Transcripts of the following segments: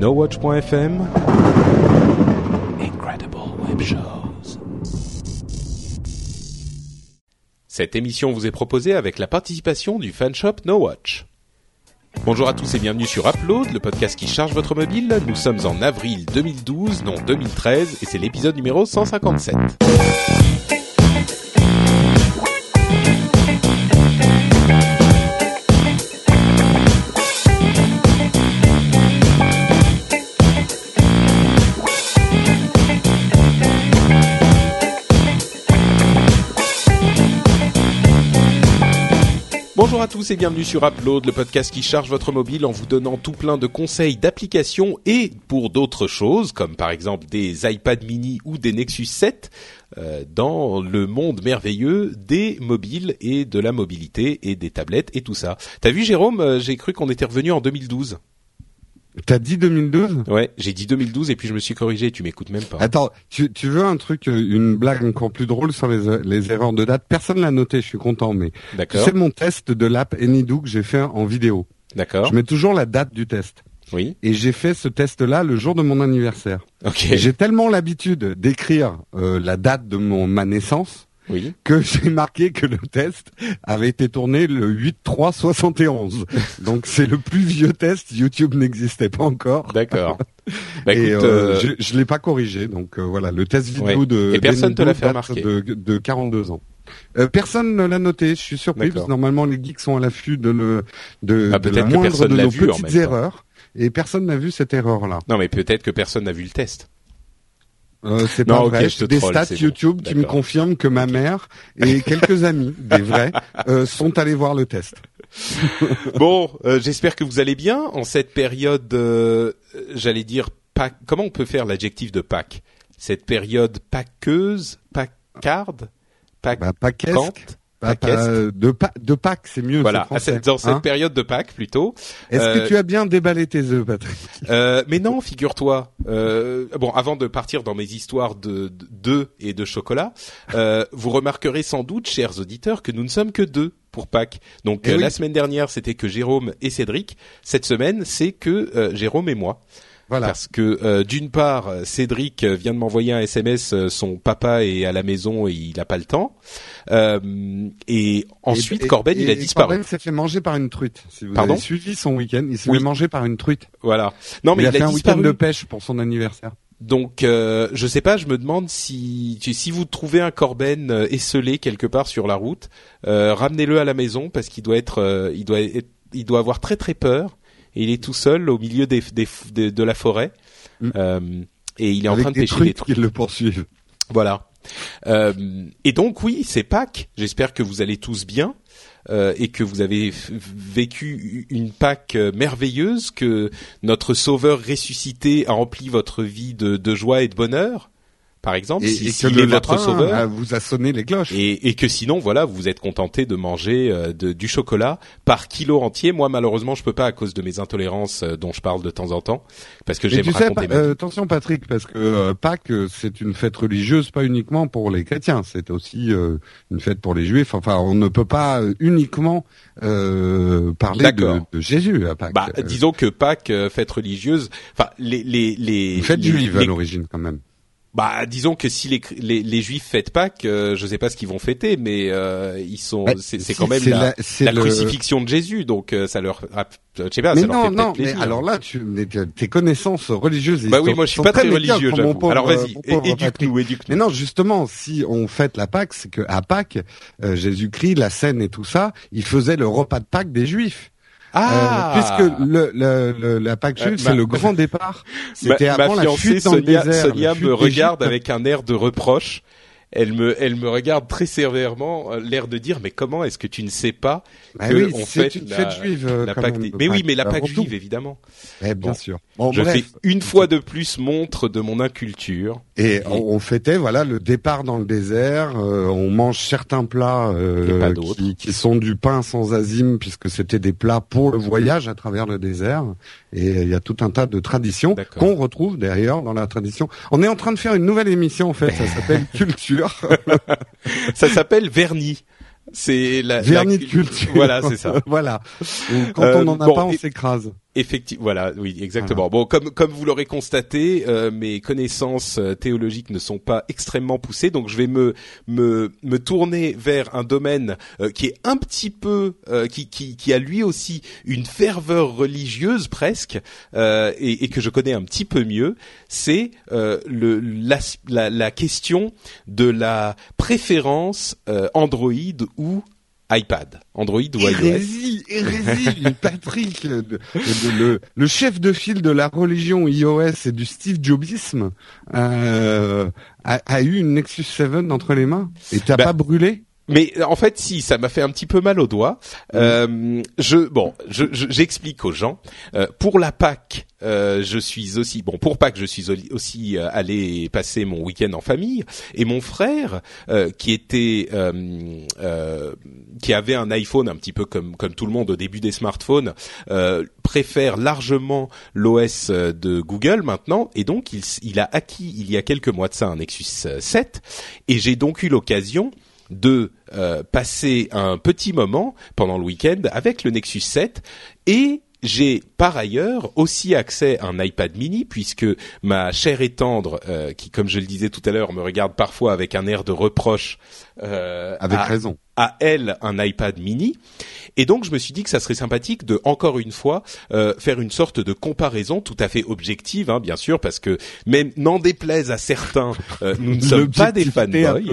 NoWatch.fm Incredible Web Shows. Cette émission vous est proposée avec la participation du fanshop NoWatch. Bonjour à tous et bienvenue sur Upload, le podcast qui charge votre mobile. Nous sommes en avril 2012, non 2013, et c'est l'épisode numéro 157. Tous et bienvenue sur Upload, le podcast qui charge votre mobile en vous donnant tout plein de conseils d'applications et pour d'autres choses, comme par exemple des iPad mini ou des Nexus 7, euh, dans le monde merveilleux des mobiles et de la mobilité et des tablettes et tout ça. T'as vu Jérôme, euh, j'ai cru qu'on était revenu en 2012. T'as dit 2012 Ouais, j'ai dit 2012 et puis je me suis corrigé, tu m'écoutes même pas. Attends, tu, tu veux un truc, euh, une blague encore plus drôle sur les, les erreurs de date? Personne l'a noté, je suis content, mais c'est mon test de l'app Anydo que j'ai fait en vidéo. D'accord. Je mets toujours la date du test. Oui. Et j'ai fait ce test-là le jour de mon anniversaire. Ok. J'ai tellement l'habitude d'écrire euh, la date de mon ma naissance Oui. que j'ai marqué que le test avait été tourné le 8-3-71. Donc c'est le plus vieux test, YouTube n'existait pas encore. D'accord. Bah, et écoute, euh, euh, je, je l'ai pas corrigé, donc euh, voilà, le test vidéo Ouais. de Et personne te d'Enido l'a fait date remarquer. de, de 42 ans. Euh, personne ne l'a noté, je suis surpris parce que normalement les geeks sont à l'affût de, le, de, Ah, de la moindre de nos vu petites erreurs et personne n'a vu cette erreur-là. non mais peut-être que personne n'a vu le test. Euh, c'est pas ok, vrai. je des troll, stats bon. YouTube qui me confirment que ma mère et quelques amis, des vrais, euh, sont allés voir le test. Bon, euh, j'espère que vous allez bien en cette période. euh, J'allais dire Pâques- Comment on peut faire l'adjectif de Pâques? Cette période paqueuse, pacarde, Bah, qu'est-ce paquante. Pas, Paquesque. pas- de, pa- de Pâques, c'est mieux. Voilà, à cette- dans cette hein. période de Pâques plutôt. Est-ce euh, que tu as bien déballé tes œufs, Patrick Euh, mais non, figure-toi. Euh, bon, avant de partir dans mes histoires de d'œufs et de chocolat, euh, vous remarquerez sans doute, chers auditeurs, que nous ne sommes que deux pour Pâques. Donc Eh euh, oui. la semaine dernière, c'était que Jérôme et Cédric. Cette semaine, c'est que euh, Jérôme et moi. Voilà. Parce que euh, d'une part, Cédric vient de m'envoyer un SMS, euh, son papa est à la maison et il n'a pas le temps. Euh, et ensuite, Et- et- Corben, il a disparu. Corben s'est fait manger par une truite. Si vous Pardon avez suivi son week-end, il s'est Oui. fait manger par une truite. Voilà. Non, mais il, il, a fait un week-end de pêche pour son anniversaire. Donc, euh, je sais pas. Je me demande si si vous trouvez un Corben euh, esselé quelque part sur la route, euh, ramenez-le à la maison parce qu'il doit être, euh, il doit être, il doit avoir très très peur. Et il est tout seul au milieu des, des- de, de la forêt. Mm. Euh, et il est en train de pêcher des trucs. qui le poursuivent. Voilà. Euh, et donc oui, c'est Pâques. J'espère que vous allez tous bien euh, et que vous avez vécu une Pâques euh, merveilleuse, que notre Sauveur ressuscité a rempli votre vie de, de joie et de bonheur, par exemple, Et, si, et que s'il le est votre Sauveur. ah, vous a sonné les cloches. Et, et que sinon, voilà, vous êtes contenté de manger euh, de- du chocolat par kilo entier. Moi, malheureusement, je peux pas à cause de mes intolérances euh, dont je parle de temps en temps, parce que j'aime tu sais, raconter pa- ma vie. euh, attention Patrick, parce que euh, Pâques, euh, c'est une fête religieuse, pas uniquement pour les chrétiens, c'est aussi euh, une fête pour les juifs. Enfin, on ne peut pas euh, uniquement euh, parler de, de Jésus à Pâques. Bah, Euh, disons que Pâques, euh, fête religieuse, enfin les les les une fête les- juive à l'origine quand même. Bah, disons que si les les, les juifs fêtent Pâques, euh, je sais pas ce qu'ils vont fêter, mais euh, ils sont Bah, c'est si, quand même la, la- c'est la le- crucifixion de Jésus, donc euh, ça leur ah, je sais pas, mais ça leur non, fait non, mais alors là, tu, mais tes connaissances religieuses. bah oui, sont- moi je suis pas très religieux, pauvre- Alors vas-y, Patrick. éduque-nous, éduque-nous. Mais non, justement, si on fête la Pâque, c'est que à Pâques, euh, Jésus-Christ, la scène et tout ça, il faisait le repas de Pâques des Juifs. Ah, Euh, puisque le, le, le- la Euh, c'est le grand départ. ma, C'était ma avant la fiancée fuite dans le Sonia, désert. Sonia me regarde avec un air de reproche. Elle me, elle me regarde très sévèrement, euh, l'air de dire, mais comment est-ce que tu ne sais pas Bah que oui, on fête une la- fête juive. euh, la Pâque des- Mais oui, mais la Pâque juive, évidemment. Eh, bien sûr. Bon, Je bref. fais une fois de plus montre de mon inculture. Et on, on fêtait voilà le départ dans le désert. euh, on mange certains plats euh, qui, qui sont du pain sans azime puisque c'était des plats pour le voyage à travers le désert. Et il y a tout un tas de traditions qu'on retrouve d'ailleurs dans la tradition. On est en train de faire une nouvelle émission en fait. Ça s'appelle Culture. Ça s'appelle vernis. C'est la Vernis la- de culture. Voilà, c'est ça. voilà. Quand Euh, on n'en a bon, pas, on et- s'écrase. Effectivement, voilà, oui, exactement. Bon, comme comme vous l'aurez constaté, euh, mes connaissances euh, théologiques ne sont pas extrêmement poussées, donc je vais me me me tourner vers un domaine euh, qui est un petit peu qui qui qui a lui aussi une ferveur religieuse presque et, et, que je connais un petit peu mieux. C'est le la, la la question de la préférence Android ou iPad, Android ou hérésie, iOS. Hérésie, Patrick, le, le, chef de file de la religion iOS et du Steve Jobisme euh, a, a, eu une Nexus 7 entre les mains et t'as bah, pas brûlé? Mais en fait, si, ça m'a fait un petit peu mal au doigt. Euh, je bon, j'explique aux gens. Euh, pour la Pâques, euh, je suis aussi bon pour Pâques, je suis aussi euh, allé passer mon week-end en famille. Et mon frère, euh, qui était qui avait un iPhone un petit peu comme comme tout le monde au début des smartphones, préfère largement l'OS de Google maintenant. Et donc, il, il a acquis il y a quelques mois de ça un Nexus 7. Et j'ai donc eu l'occasion de euh, passer un petit moment pendant le week-end avec le Nexus 7 et j'ai par ailleurs aussi accès à un iPad mini puisque ma chère et tendre, euh, qui comme je le disais tout à l'heure me regarde parfois avec un air de reproche, euh, avec raison, à elle un iPad mini. Et donc je me suis dit que ça serait sympathique de encore une fois euh, faire une sorte de comparaison tout à fait objective, hein, bien sûr, parce que même n'en déplaise à certains, nous ne sommes pas des fanboys.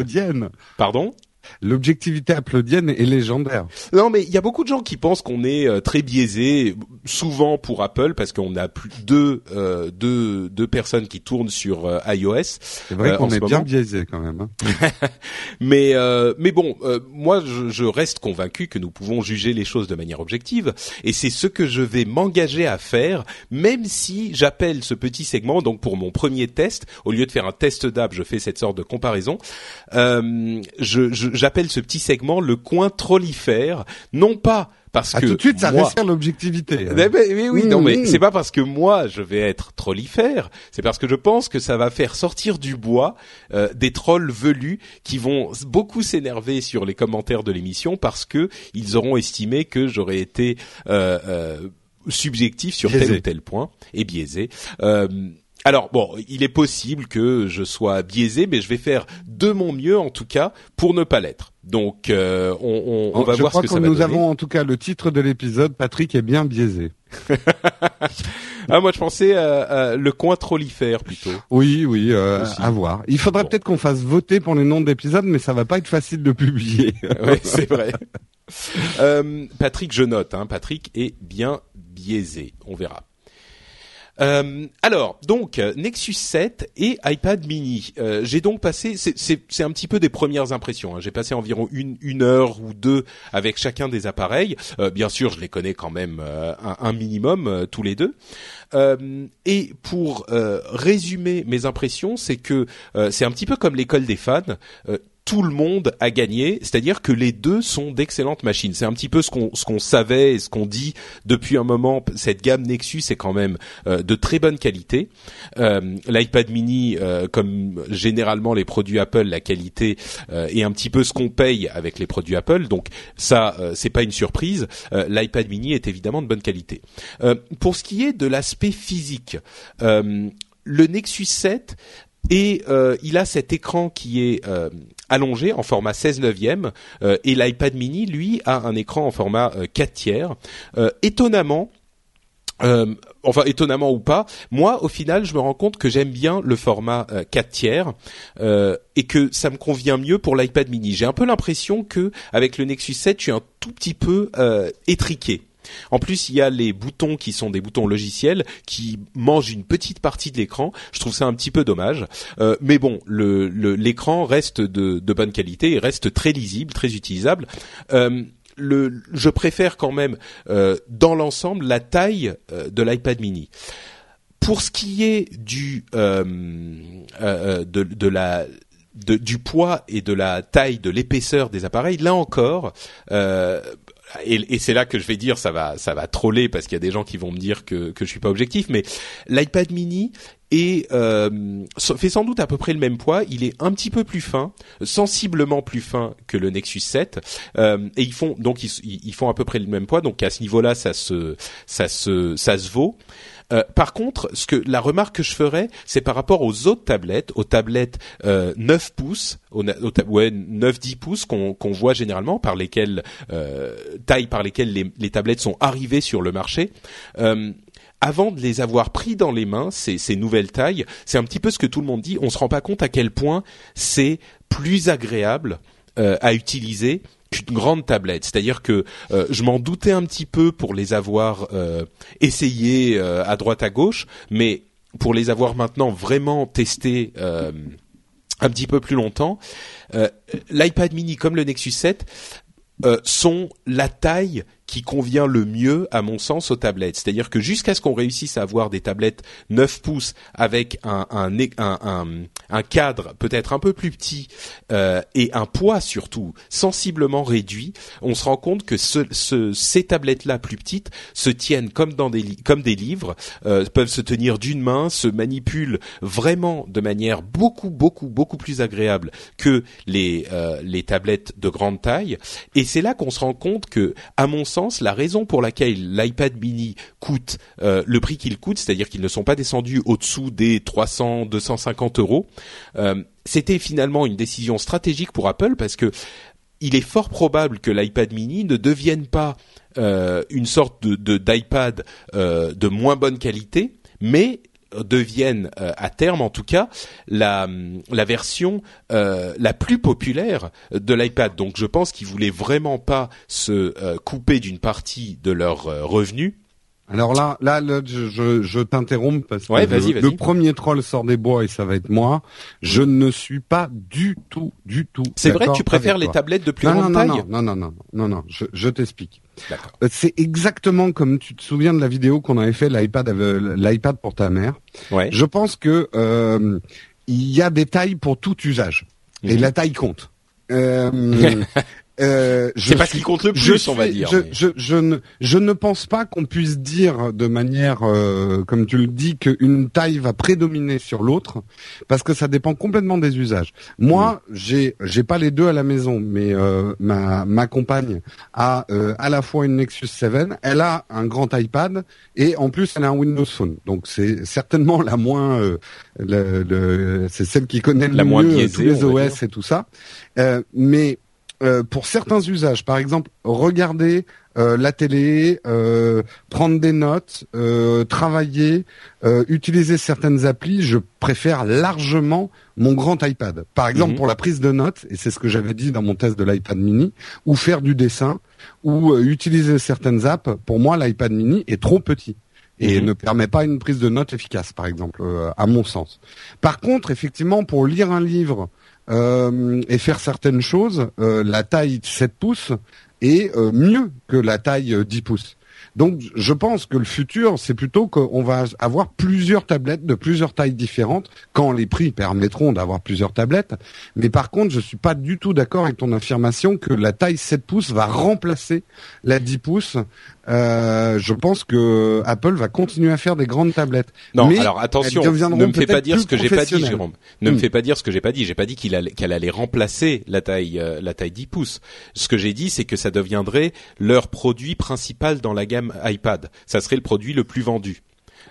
Pardon? L'objectivité applaudienne est légendaire. Non, mais il y a beaucoup de gens qui pensent qu'on est euh, très biaisé, souvent pour Apple, parce qu'on a plus deux, euh, deux, deux personnes qui tournent sur euh, iOS. C'est vrai qu'on est bien biaisé quand même. Hein. mais mais bon, moi je, je, reste convaincu que nous pouvons juger les choses de manière objective, et c'est ce que je vais m'engager à faire, même si j'appelle ce petit segment donc pour mon premier test, au lieu de faire un test d'app, je fais cette sorte de comparaison. je, je j'appelle ce petit segment le coin trollifère, non pas parce ah, que tout de suite ça resserre l'objectivité. Hein. Mais, oui, non mais mmh. c'est pas parce que moi je vais être trollifère, c'est parce que je pense que ça va faire sortir du bois euh, des trolls velus qui vont beaucoup s'énerver sur les commentaires de l'émission parce que ils auront estimé que j'aurais été euh, euh, subjectif sur tel ou tel point et biaisé. Alors bon, il est possible que je sois biaisé, mais je vais faire de mon mieux en tout cas pour ne pas l'être. Donc euh, on, on, on, va voir ce que, ça va nous avons en tout cas le titre de l'épisode. Patrick est bien biaisé. ah moi je pensais euh, le coin trollifère plutôt. Oui oui euh, à voir. Il faudrait peut-être qu'on fasse voter pour les noms d'épisodes, mais ça va pas être facile de publier. oui c'est vrai. Euh, Patrick je note. Hein, Patrick est bien biaisé. On verra. Euh, alors, donc Nexus 7 et iPad Mini. Euh, j'ai donc passé, c'est un petit peu des premières impressions. Hein. J'ai passé environ une, une heure ou deux avec chacun des appareils. Euh, bien sûr, je les connais quand même un, un, minimum tous les deux. et pour résumer mes impressions, c'est que c'est un petit peu comme l'école des fans tout le monde a gagné, c'est-à-dire que les deux sont d'excellentes machines. C'est un petit peu ce qu'on ce qu'on savait et ce qu'on dit depuis un moment. Cette gamme Nexus est quand même euh, de très bonne qualité. Euh, L'iPad Mini, euh, comme généralement les produits Apple, la qualité est un petit peu ce qu'on paye avec les produits Apple. Donc ça, c'est pas une surprise. L'iPad Mini est évidemment de bonne qualité. pour ce qui est de l'aspect physique, le Nexus 7 et il a cet écran qui est allongé en format 16 neuvième euh, et l'iPad mini lui a un écran en format 4 euh, tiers. Euh, étonnamment, enfin étonnamment ou pas, moi au final je me rends compte que j'aime bien le format 4 tiers et que ça me convient mieux pour l'iPad mini. J'ai un peu l'impression que avec le Nexus 7 je suis un tout petit peu étriqué. En plus, il y a les boutons qui sont des boutons logiciels qui mangent une petite partie de l'écran. Je trouve ça un petit peu dommage. Euh, mais bon, l'écran reste de, bonne qualité et reste très lisible, très utilisable. Euh, je préfère quand même, euh, dans l'ensemble, la taille de l'iPad mini. Pour ce qui est du de, la du poids et de la taille de l'épaisseur des appareils, là encore, et, c'est là que je vais dire ça va ça va troller parce qu'il y a des gens qui vont me dire que que je suis pas objectif mais l'iPad mini est euh, fait sans doute à peu près le même poids, il est un petit peu plus fin, sensiblement plus fin que le Nexus 7 euh, et ils font donc ils, ils, font à peu près le même poids. Donc à ce niveau-là ça se ça se ça se vaut. Euh, par contre, ce que la remarque que je ferais, c'est par rapport aux autres tablettes, aux tablettes euh, 9 pouces, ouais, 9-10 pouces qu'on voit généralement, par lesquelles euh, tailles par lesquelles les, les, tablettes sont arrivées sur le marché. Euh, avant de les avoir pris dans les mains, ces, ces nouvelles tailles, c'est un petit peu ce que tout le monde dit. On se rend pas compte à quel point c'est plus agréable euh, à utiliser qu'une grande tablette. C'est-à-dire que euh, je m'en doutais un petit peu pour les avoir euh, essayés euh, à droite à gauche, mais pour les avoir maintenant vraiment testés un petit peu plus longtemps, l'iPad mini comme le Nexus 7 sont la taille qui convient le mieux, à mon sens, aux tablettes. C'est-à-dire que jusqu'à ce qu'on réussisse à avoir des tablettes 9 pouces avec un cadre peut-être un peu plus petit euh, et un poids surtout sensiblement réduit, on se rend compte que ce, ce, ces tablettes-là plus petites se tiennent comme dans des comme des livres, euh, peuvent se tenir d'une main, se manipulent vraiment de manière beaucoup beaucoup beaucoup plus agréable que les euh, les tablettes de grande taille. Et c'est là qu'on se rend compte que, à mon sens la raison pour laquelle l'iPad mini coûte le prix qu'il coûte, c'est-à-dire qu'ils ne sont pas descendus au-dessous des 300, 250 euros, euh, c'était finalement une décision stratégique pour Apple parce que il est fort probable que l'iPad mini ne devienne pas euh, une sorte de d'iPad de moins bonne qualité, mais deviennent euh, à terme en tout cas la, version euh, la plus populaire de l'iPad. Donc je pense qu'ils voulaient vraiment pas se euh, couper d'une partie de leurs revenus. Alors là, là, je, je, t'interromps parce que le, premier troll sort des bois et ça va être moi. Je ne suis pas du tout, du tout. C'est vrai que tu préfères les tablettes de plus grande taille Non, non, non, non, non, non. Je, je t'explique. Euh, c'est exactement comme tu te souviens de la vidéo qu'on avait fait l'iPad l'iPad pour ta mère. Ouais. Je pense que euh, il y a des tailles pour tout usage et mhm. la taille compte. Euh, Euh, c'est pas ce qui compte le plus, on va dire. Je, je, je, ne, je ne pense pas qu'on puisse dire de manière, euh, comme tu le dis, qu'une taille va prédominer sur l'autre, parce que ça dépend complètement des usages. Moi, j'ai, j'ai pas les deux à la maison, mais euh, ma, ma compagne a euh, à la fois une Nexus 7, elle a un grand iPad et en plus elle a un Windows Phone. Donc c'est certainement la moins, euh, le, le, c'est celle qui connaît la le moins mieux tous les OS et tout ça. mais euh, pour certains usages, par exemple, regarder euh, la télé, euh, prendre des notes, travailler, utiliser certaines applis, je préfère largement mon grand iPad. Par exemple, mhm. pour la prise de notes, et c'est ce que j'avais dit dans mon test de l'iPad mini, ou faire du dessin, ou utiliser certaines apps, pour moi, l'iPad mini est trop petit et mhm. ne permet pas une prise de notes efficace, par exemple, à mon sens. Par contre, effectivement, pour lire un livre euh, et faire certaines choses, euh, la taille 7 pouces est euh, mieux que la taille 10 pouces. Donc je pense que le futur, c'est plutôt qu'on va avoir plusieurs tablettes de plusieurs tailles différentes, quand les prix permettront d'avoir plusieurs tablettes. Mais par contre, je suis pas du tout d'accord avec ton affirmation que la taille 7 pouces va remplacer la 10 pouces euh, je pense que Apple va continuer à faire des grandes tablettes. Non, alors attention, ne me fais pas dire ce que j'ai pas dit, Jérôme. Ne me hmm. fais pas dire ce que j'ai pas dit. J'ai pas dit qu'il allait, qu'elle allait remplacer la taille, euh, la taille 10 pouces. Ce que j'ai dit, c'est que ça deviendrait leur produit principal dans la gamme iPad. Ça serait le produit le plus vendu.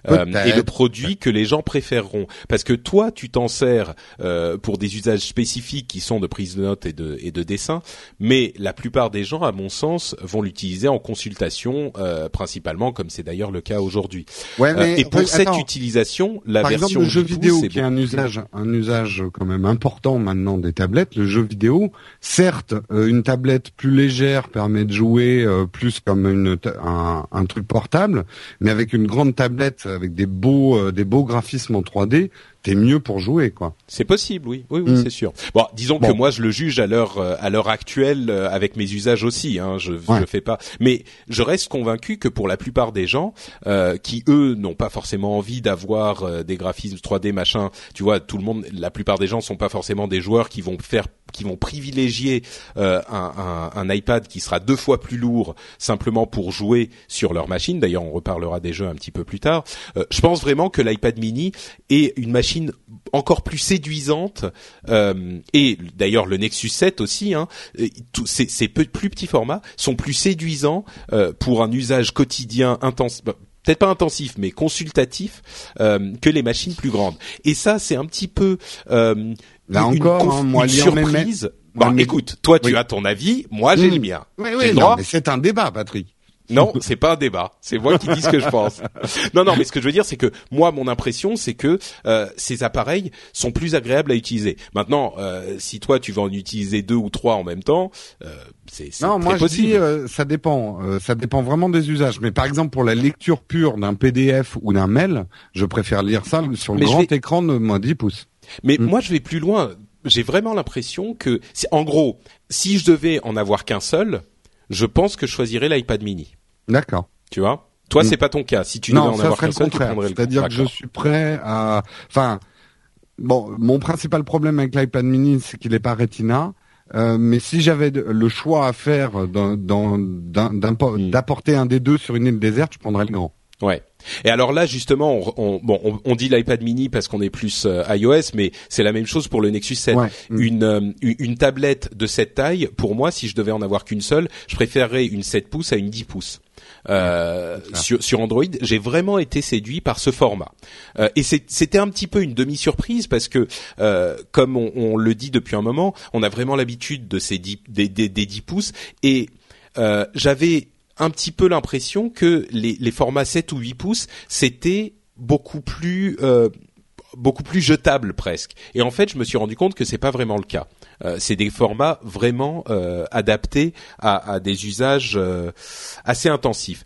Euh, et le produit que les gens préféreront. Parce que toi, tu t'en sers euh, pour des usages spécifiques qui sont de prise de notes et de, et de dessin, mais la plupart des gens, à mon sens, vont l'utiliser en consultation euh, principalement, comme c'est d'ailleurs le cas aujourd'hui. Ouais, et pour cette utilisation, la par version exemple, le jeu vidéo, qui est un usage, un usage quand même important maintenant des tablettes, le jeu vidéo, certes, une tablette plus légère permet de jouer plus comme une, un, un truc portable, mais avec une grande tablette avec des beaux, euh, des beaux graphismes en 3D, c'était mieux pour jouer, quoi. C'est possible, oui, oui, oui, Mm. c'est sûr. Bon, disons Bon. que moi je le juge à l'heure euh, à l'heure actuelle euh, avec mes usages aussi. Hein, je Ouais. je fais pas, mais je reste convaincu que pour la plupart des gens euh, qui eux n'ont pas forcément envie d'avoir euh, des graphismes 3D machin, tu vois, tout le monde, la plupart des gens sont pas forcément des joueurs qui vont faire qui vont privilégier euh, un, un, un iPad qui sera deux fois plus lourd simplement pour jouer sur leur machine. D'ailleurs, on reparlera des jeux un petit peu plus tard. Euh, je pense vraiment que l'iPad Mini est une machine encore plus séduisante euh, et d'ailleurs le Nexus 7 aussi. Hein, tous ces, ces peu- plus petits formats sont plus séduisants euh, pour un usage quotidien intense. bah, Peut-être pas intensif, mais consultatif euh, que les machines plus grandes. Et ça, c'est un petit peu euh, Là une, encore, conf- hein, moi, une surprise. Bon, mes- écoute, toi, tu Oui. as ton avis, moi, j'ai le mien. Oui, J'ai oui, c'est un débat, Patrick. Non, c'est pas un débat. C'est moi qui dis ce que je pense. Non, non, mais ce que je veux dire, c'est que moi, mon impression, c'est que euh, ces appareils sont plus agréables à utiliser. Maintenant, euh, si toi, tu vas en utiliser deux ou trois en même temps, euh, c'est Non, très moi je possible. dis euh, ça dépend, euh, ça dépend vraiment des usages. Mais par exemple pour la lecture pure d'un PDF ou d'un mail, je préfère lire ça sur le Mais je grand vais- écran de moins 10 pouces. Mais Mm. moi, je vais plus loin. J'ai vraiment l'impression que, en gros, si je devais en avoir qu'un seul, je pense que je choisirais l'iPad Mini. D'accord. Tu vois? Toi, Mm. c'est pas ton cas. Si tu devais Non, en ça avoir qu'un seul, tu contraire. prendrais le C'est-à-dire que je suis prêt à, enfin, bon, mon principal problème avec l'iPad Mini, c'est qu'il n'est pas Retina. Euh, mais si j'avais le choix à faire Mm. d'apporter un des deux sur une île déserte, je prendrais le grand. Ouais. Et alors là, justement, on, on- bon, on, on dit l'iPad Mini parce qu'on est plus euh, iOS, mais c'est la même chose pour le Nexus 7. Ouais. Mm. Une, euh, une tablette de cette taille, pour moi, si je devais en avoir qu'une seule, je préférerais une 7 pouces à une 10 pouces. Euh, sur, sur Android, j'ai vraiment été séduit par ce format. Euh, et c'était un petit peu une demi-surprise parce que, euh, comme on, on le dit depuis un moment, on a vraiment l'habitude de ces 10, des, des, des 10 pouces et euh, j'avais un petit peu l'impression que les, formats 7 ou 8 pouces, c'était beaucoup plus euh, beaucoup plus jetable presque. Et en fait, je me suis rendu compte que c'est pas vraiment le cas. Euh, c'est des formats vraiment euh, adaptés à, à des usages euh, assez intensifs.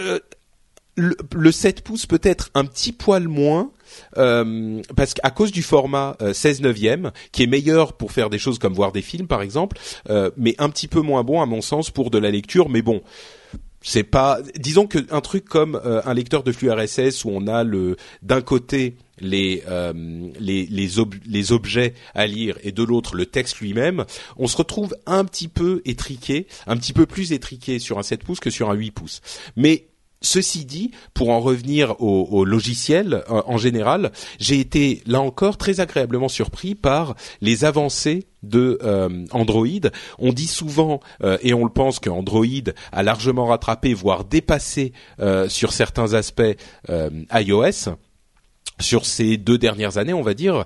Euh, le, le 7 pouces peut-être un petit poil moins euh, parce qu'à cause du format euh, 16 neuvième qui est meilleur pour faire des choses comme voir des films par exemple euh, mais un petit peu moins bon à mon sens pour de la lecture mais bon c'est pas disons que un truc comme euh, un lecteur de flux RSS où on a le d'un côté les euh, les les, ob- les objets à lire et de l'autre le texte lui-même, on se retrouve un petit peu étriqué, un petit peu plus étriqué sur un 7 pouces que sur un 8 pouces. Mais Ceci dit, pour en revenir au, au logiciel euh, en général, j'ai été là encore très agréablement surpris par les avancées de euh, Android. On dit souvent euh, et on le pense que Android a largement rattrapé, voire dépassé sur certains aspects iOS sur ces deux dernières années, on va dire.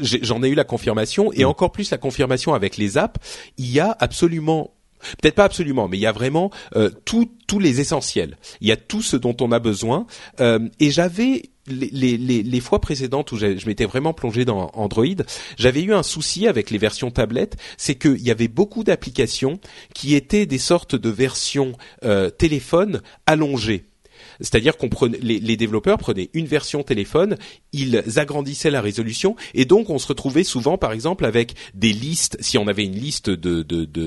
J'en ai eu la confirmation et encore plus la confirmation avec les apps. Il y a absolument Peut-être pas absolument, mais il y a vraiment euh, tous les essentiels. Il y a tout ce dont on a besoin. Euh, et j'avais les, les, les, fois précédentes où je m'étais vraiment plongé dans Android, j'avais eu un souci avec les versions tablettes, c'est qu'il y avait beaucoup d'applications qui étaient des sortes de versions euh, téléphone allongées. C'est-à-dire qu'on prenait, les, développeurs prenaient une version téléphone, ils agrandissaient la résolution, et donc on se retrouvait souvent, par exemple, avec des listes. Si on avait une liste de,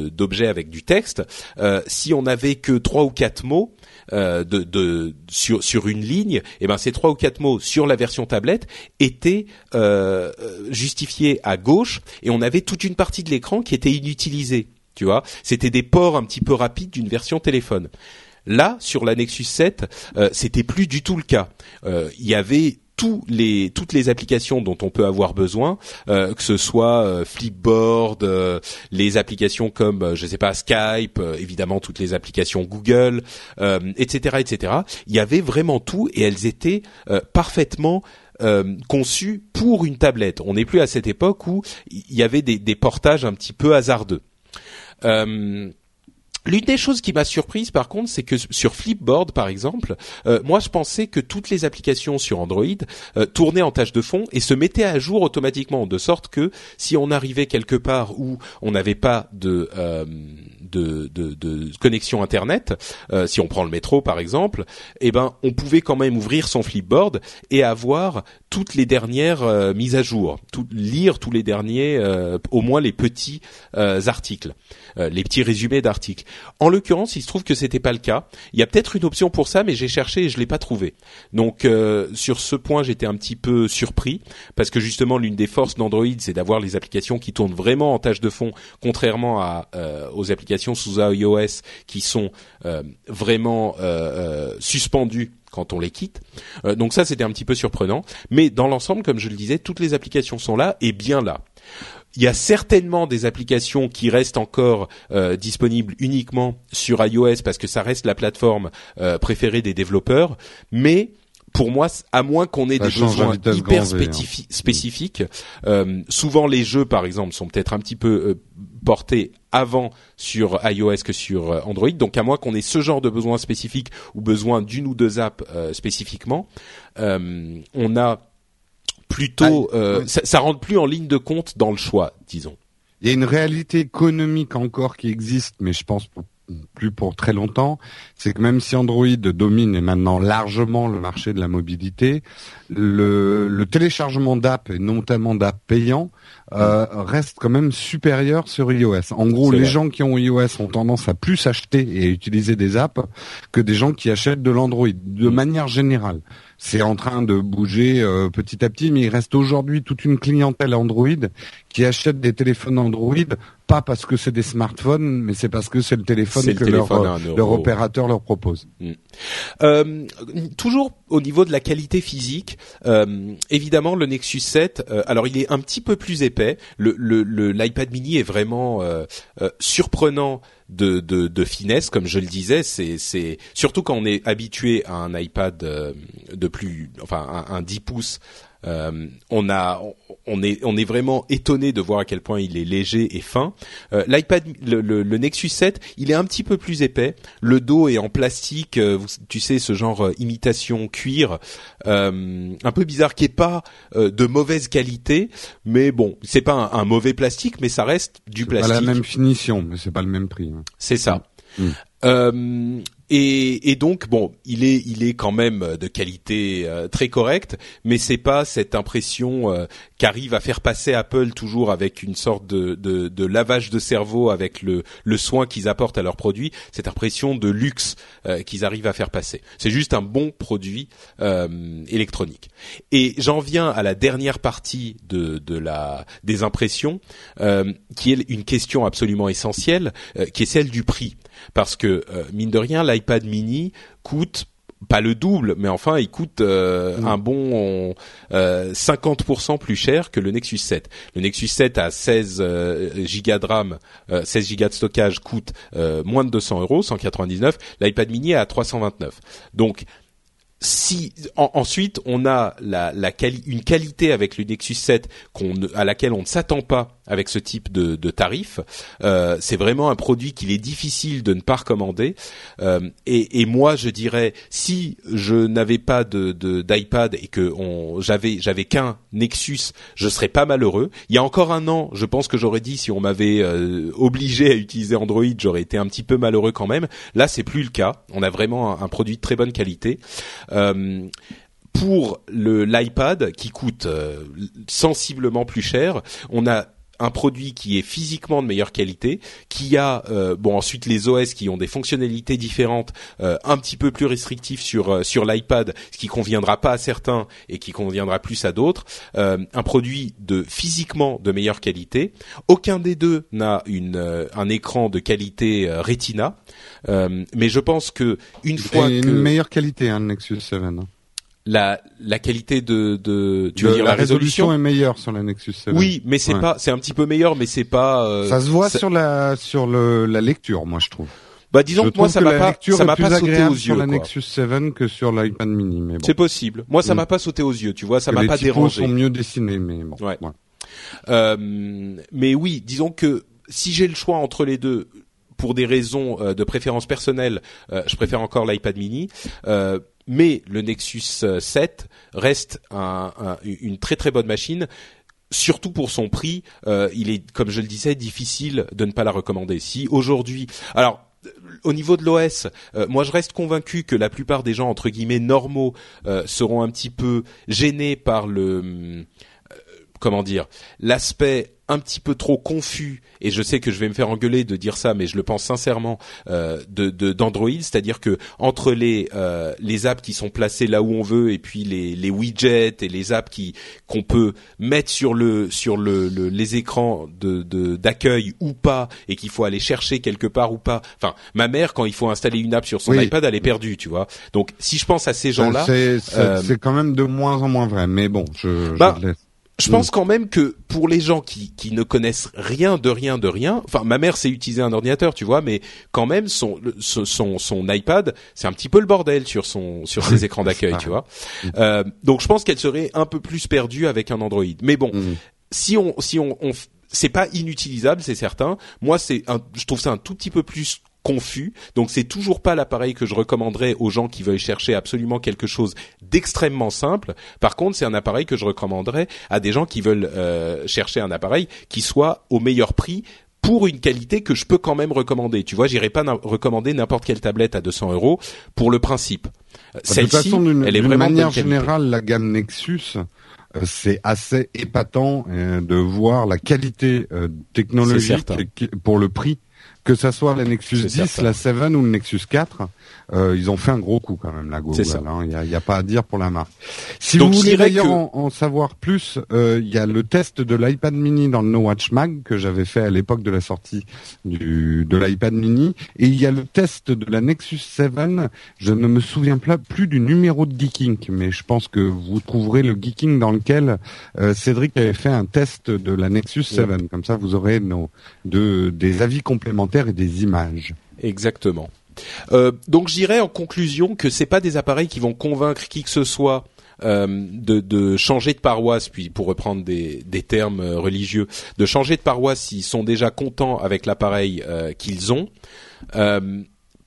d'objets avec du texte, euh, si on n'avait que trois ou quatre mots euh, de, sur sur une ligne, et ben ces trois ou quatre mots sur la version tablette étaient euh, justifiés à gauche, et on avait toute une partie de l'écran qui était inutilisée. Tu vois, c'était des ports un petit peu rapides d'une version téléphone. Là, sur la Nexus 7, euh, c'était plus du tout le cas. Euh, Il y avait tous les, toutes les applications dont on peut avoir besoin, euh, que ce soit euh, Flipboard, les applications comme, je sais pas, Skype, évidemment toutes les applications Google, etc., etc. Il y avait vraiment tout et elles étaient parfaitement conçues pour une tablette. On n'est plus à cette époque où il y avait des, portages un petit peu hasardeux. L'une des choses qui m'a surprise par contre, c'est que sur Flipboard par exemple, euh, moi je pensais que toutes les applications sur Android euh, tournaient en tâche de fond et se mettaient à jour automatiquement, de sorte que si on arrivait quelque part où on n'avait pas de, euh, connexion internet, si on prend le métro par exemple, eh ben on pouvait quand même ouvrir son Flipboard et avoir toutes les dernières mises à jour, lire tous les derniers, au moins les petits euh, les petits résumés d'articles. En l'occurrence, il se trouve que c'était pas le cas. Il y a peut-être une option pour ça, mais j'ai cherché et je l'ai pas trouvé. Donc sur ce point, j'étais un petit peu surpris parce que justement l'une des forces d'Android, c'est d'avoir les applications qui tournent vraiment en tâche de fond, contrairement à, aux applications sous iOS qui sont vraiment suspendues quand on les quitte. Euh, donc ça, c'était un petit peu surprenant. Mais dans l'ensemble, comme je le disais, toutes les applications sont là et bien là. Il y a certainement des applications qui restent encore euh, disponibles uniquement sur iOS parce que ça reste la plateforme euh, préférée des développeurs, mais pour moi, à moins qu'on ait des besoins hyper hein. spécifiques, euh, souvent les jeux, par exemple, sont peut-être un petit peu euh, portés avant sur iOS que sur euh, Android. Donc, à moins qu'on ait ce genre de besoins spécifiques ou besoin d'une ou deux apps spécifiquement, on a plutôt, ah, ça, ça rentre plus en ligne de compte dans le choix, disons. Il y a une réalité économique encore qui existe, mais je pense pour plus pour très longtemps, c'est que même si Android domine et maintenant largement le marché de la mobilité, le, téléchargement d'app et notamment d'app payants euh, reste quand même supérieur sur iOS. En gros, les gens qui ont iOS ont tendance à plus acheter et à utiliser des apps que des gens qui achètent de l'Android, de mm. manière générale c'est en train de bouger euh, petit à petit, mais il reste aujourd'hui toute une clientèle Android qui achète des téléphones Android, pas parce que c'est des smartphones, mais c'est parce que c'est le téléphone que leur, leur, opérateur leur propose. Mm. Euh, toujours au niveau de la qualité physique, euh, évidemment le Nexus 7, euh, alors il est un petit peu plus épais. Le l'iPad le, Mini est vraiment euh, surprenant de, de, de, finesse, comme je le disais. C'est, c'est surtout quand on est habitué à un iPad de plus, enfin un, un 10 pouces euh, on a, on est, on est vraiment étonné de voir à quel point il est léger et fin. Euh, L'iPad, le, Nexus 7, il est un petit peu plus épais. Le dos est en plastique, euh, tu sais, ce genre imitation cuir, un peu bizarre, qui est pas de mauvaise qualité, mais bon, c'est pas un, mauvais plastique, mais ça reste du plastique. Pas la même finition, mais c'est pas le même prix. Hein. C'est ça. Mm. Et, et, donc bon, il est il est quand même de qualité euh, très correcte, mais c'est pas cette impression euh, qu'arrive à faire passer Apple toujours avec une sorte de, lavage de cerveau avec le, soin qu'ils apportent à leurs produits, cette impression de luxe euh, qu'ils arrivent à faire passer. C'est juste un bon produit électronique. Et j'en viens à la dernière partie de la des impressions, qui est une question absolument essentielle, qui est celle du prix parce que euh, mine de rien l'iPad mini coûte pas le double, mais enfin, il coûte euh, mm. un bon euh, 50% plus cher que le Nexus 7. Le Nexus 7 à 16 euh, gigas de RAM, 16 gigas de stockage coûte moins de 200 euros, 199. L'iPad mini est à 329. Donc si ensuite on a la, la une qualité avec le Nexus 7 qu'on à laquelle on ne s'attend pas avec ce type de, de tarif, euh, c'est vraiment un produit qu'il est difficile de ne pas recommander. Euh, et, et, moi, je dirais, si je n'avais pas de d'iPad et que j'avais j'avais qu'un Nexus, je serais pas malheureux. Il y a encore un an, je pense que j'aurais dit si on m'avait euh, obligé à utiliser Android, j'aurais été un petit peu malheureux quand même. Là, c'est plus le cas. On a vraiment un produit de très bonne qualité. Euh, pour le l'iPad qui coûte euh, sensiblement plus cher, on a un produit qui est physiquement de meilleure qualité, qui a euh, bon ensuite les OS qui ont des fonctionnalités différentes, euh, un petit peu plus restrictives sur euh, sur l'iPad, ce qui conviendra pas à certains et qui conviendra plus à d'autres. un produit de physiquement de meilleure qualité. Aucun des deux n'a une un écran de qualité Retina, mais je pense que une fois une que meilleure qualité un hein, Nexus 7 la la qualité de de tu veux dire la, résolution, est meilleure sur la Nexus 7. Oui, mais c'est pas c'est un petit peu meilleur mais c'est pas euh, Ça se voit sur la sur le la lecture, moi je trouve. Bah disons que moi ça m'a pas ça m'a pas sauté aux yeux sur la Nexus 7 que sur l'iPad mini mais bon. C'est possible. Moi ça mm. m'a pas sauté aux yeux, tu vois, ça m'a pas dérangé. Les sont mieux dessinés mais bon. Ouais. Euh, mais oui, disons que si j'ai le choix entre les deux pour des raisons euh, de préférence personnelle, euh, je préfère encore l'iPad mini. Euh, mais le Nexus 7 reste une très très bonne machine surtout pour son prix, il est, comme je le disais, difficile de ne pas la recommander. Si aujourd'hui, alors au niveau de l'OS, euh, moi je reste convaincu que la plupart des gens entre guillemets normaux euh, seront un petit peu gênés par le euh, comment dire l'aspect un petit peu trop confus et je sais que je vais me faire engueuler de dire ça mais je le pense sincèrement euh, de d'Android c'est-à-dire que entre les euh, les apps qui sont placées là où on veut et puis les les widgets et les apps qui qu'on peut mettre sur le sur le, les écrans de d'accueil ou pas et qu'il faut aller chercher quelque part ou pas. Enfin ma mère quand il faut installer une app sur son iPad elle est perdue tu vois. Donc si je pense à ces gens là c'est euh, c'est quand même de moins en moins vrai mais bon je, bah, je pense mm. quand même que pour les gens qui, qui ne connaissent rien de rien de rien, enfin ma mère sait utiliser un ordinateur, tu vois, mais quand même son son son iPad, c'est un petit peu le bordel sur son sur ses écrans d'accueil, tu vois. Mm. Euh, donc je pense qu'elle serait un peu plus perdue avec un Android. Mais bon, mm. si on si on, on c'est pas inutilisable, c'est certain. Moi, c'est je trouve ça un tout petit peu plus confus. Donc c'est toujours pas l'appareil que je recommanderais aux gens qui veulent chercher absolument quelque chose d'extrêmement simple. Par contre, c'est un appareil que je recommanderais à des gens qui veulent euh, chercher un appareil qui soit au meilleur prix pour une qualité que je peux quand même recommander. Tu vois, j'irai pas recommander n'importe quelle tablette à 200 euros pour le principe. Bah, Celle-ci, elle est vraiment manière générale, la gamme Nexus, euh, c'est assez épatant euh, de voir la qualité technologique pour le prix que ça soit la Nexus 10, la 7 ou le Nexus 4, euh, ils ont fait un gros coup quand même la Google. Hein. Il n'y a, y a, pas à dire pour la marque. Si vous voulez d'ailleurs en, savoir plus, euh, il y a le test de l'iPad Mini dans le No Watch Mag que j'avais fait à l'époque de la sortie du, de l'iPad Mini, et il y a le test de la Nexus 7. Je ne me souviens plus du numéro de Geeking, mais je pense que vous trouverez le Geeking dans lequel euh, Cédric avait fait un test de la Nexus 7. Comme ça, vous aurez nos, de, des avis complémentaires et des images. Exactement. Euh, donc je dirais en conclusion que c'est pas des appareils qui vont convaincre qui que ce soit euh, de, de, changer de paroisse, puis pour reprendre des, des, termes euh, religieux, de changer de paroisse s'ils sont déjà contents avec l'appareil qu'ils ont.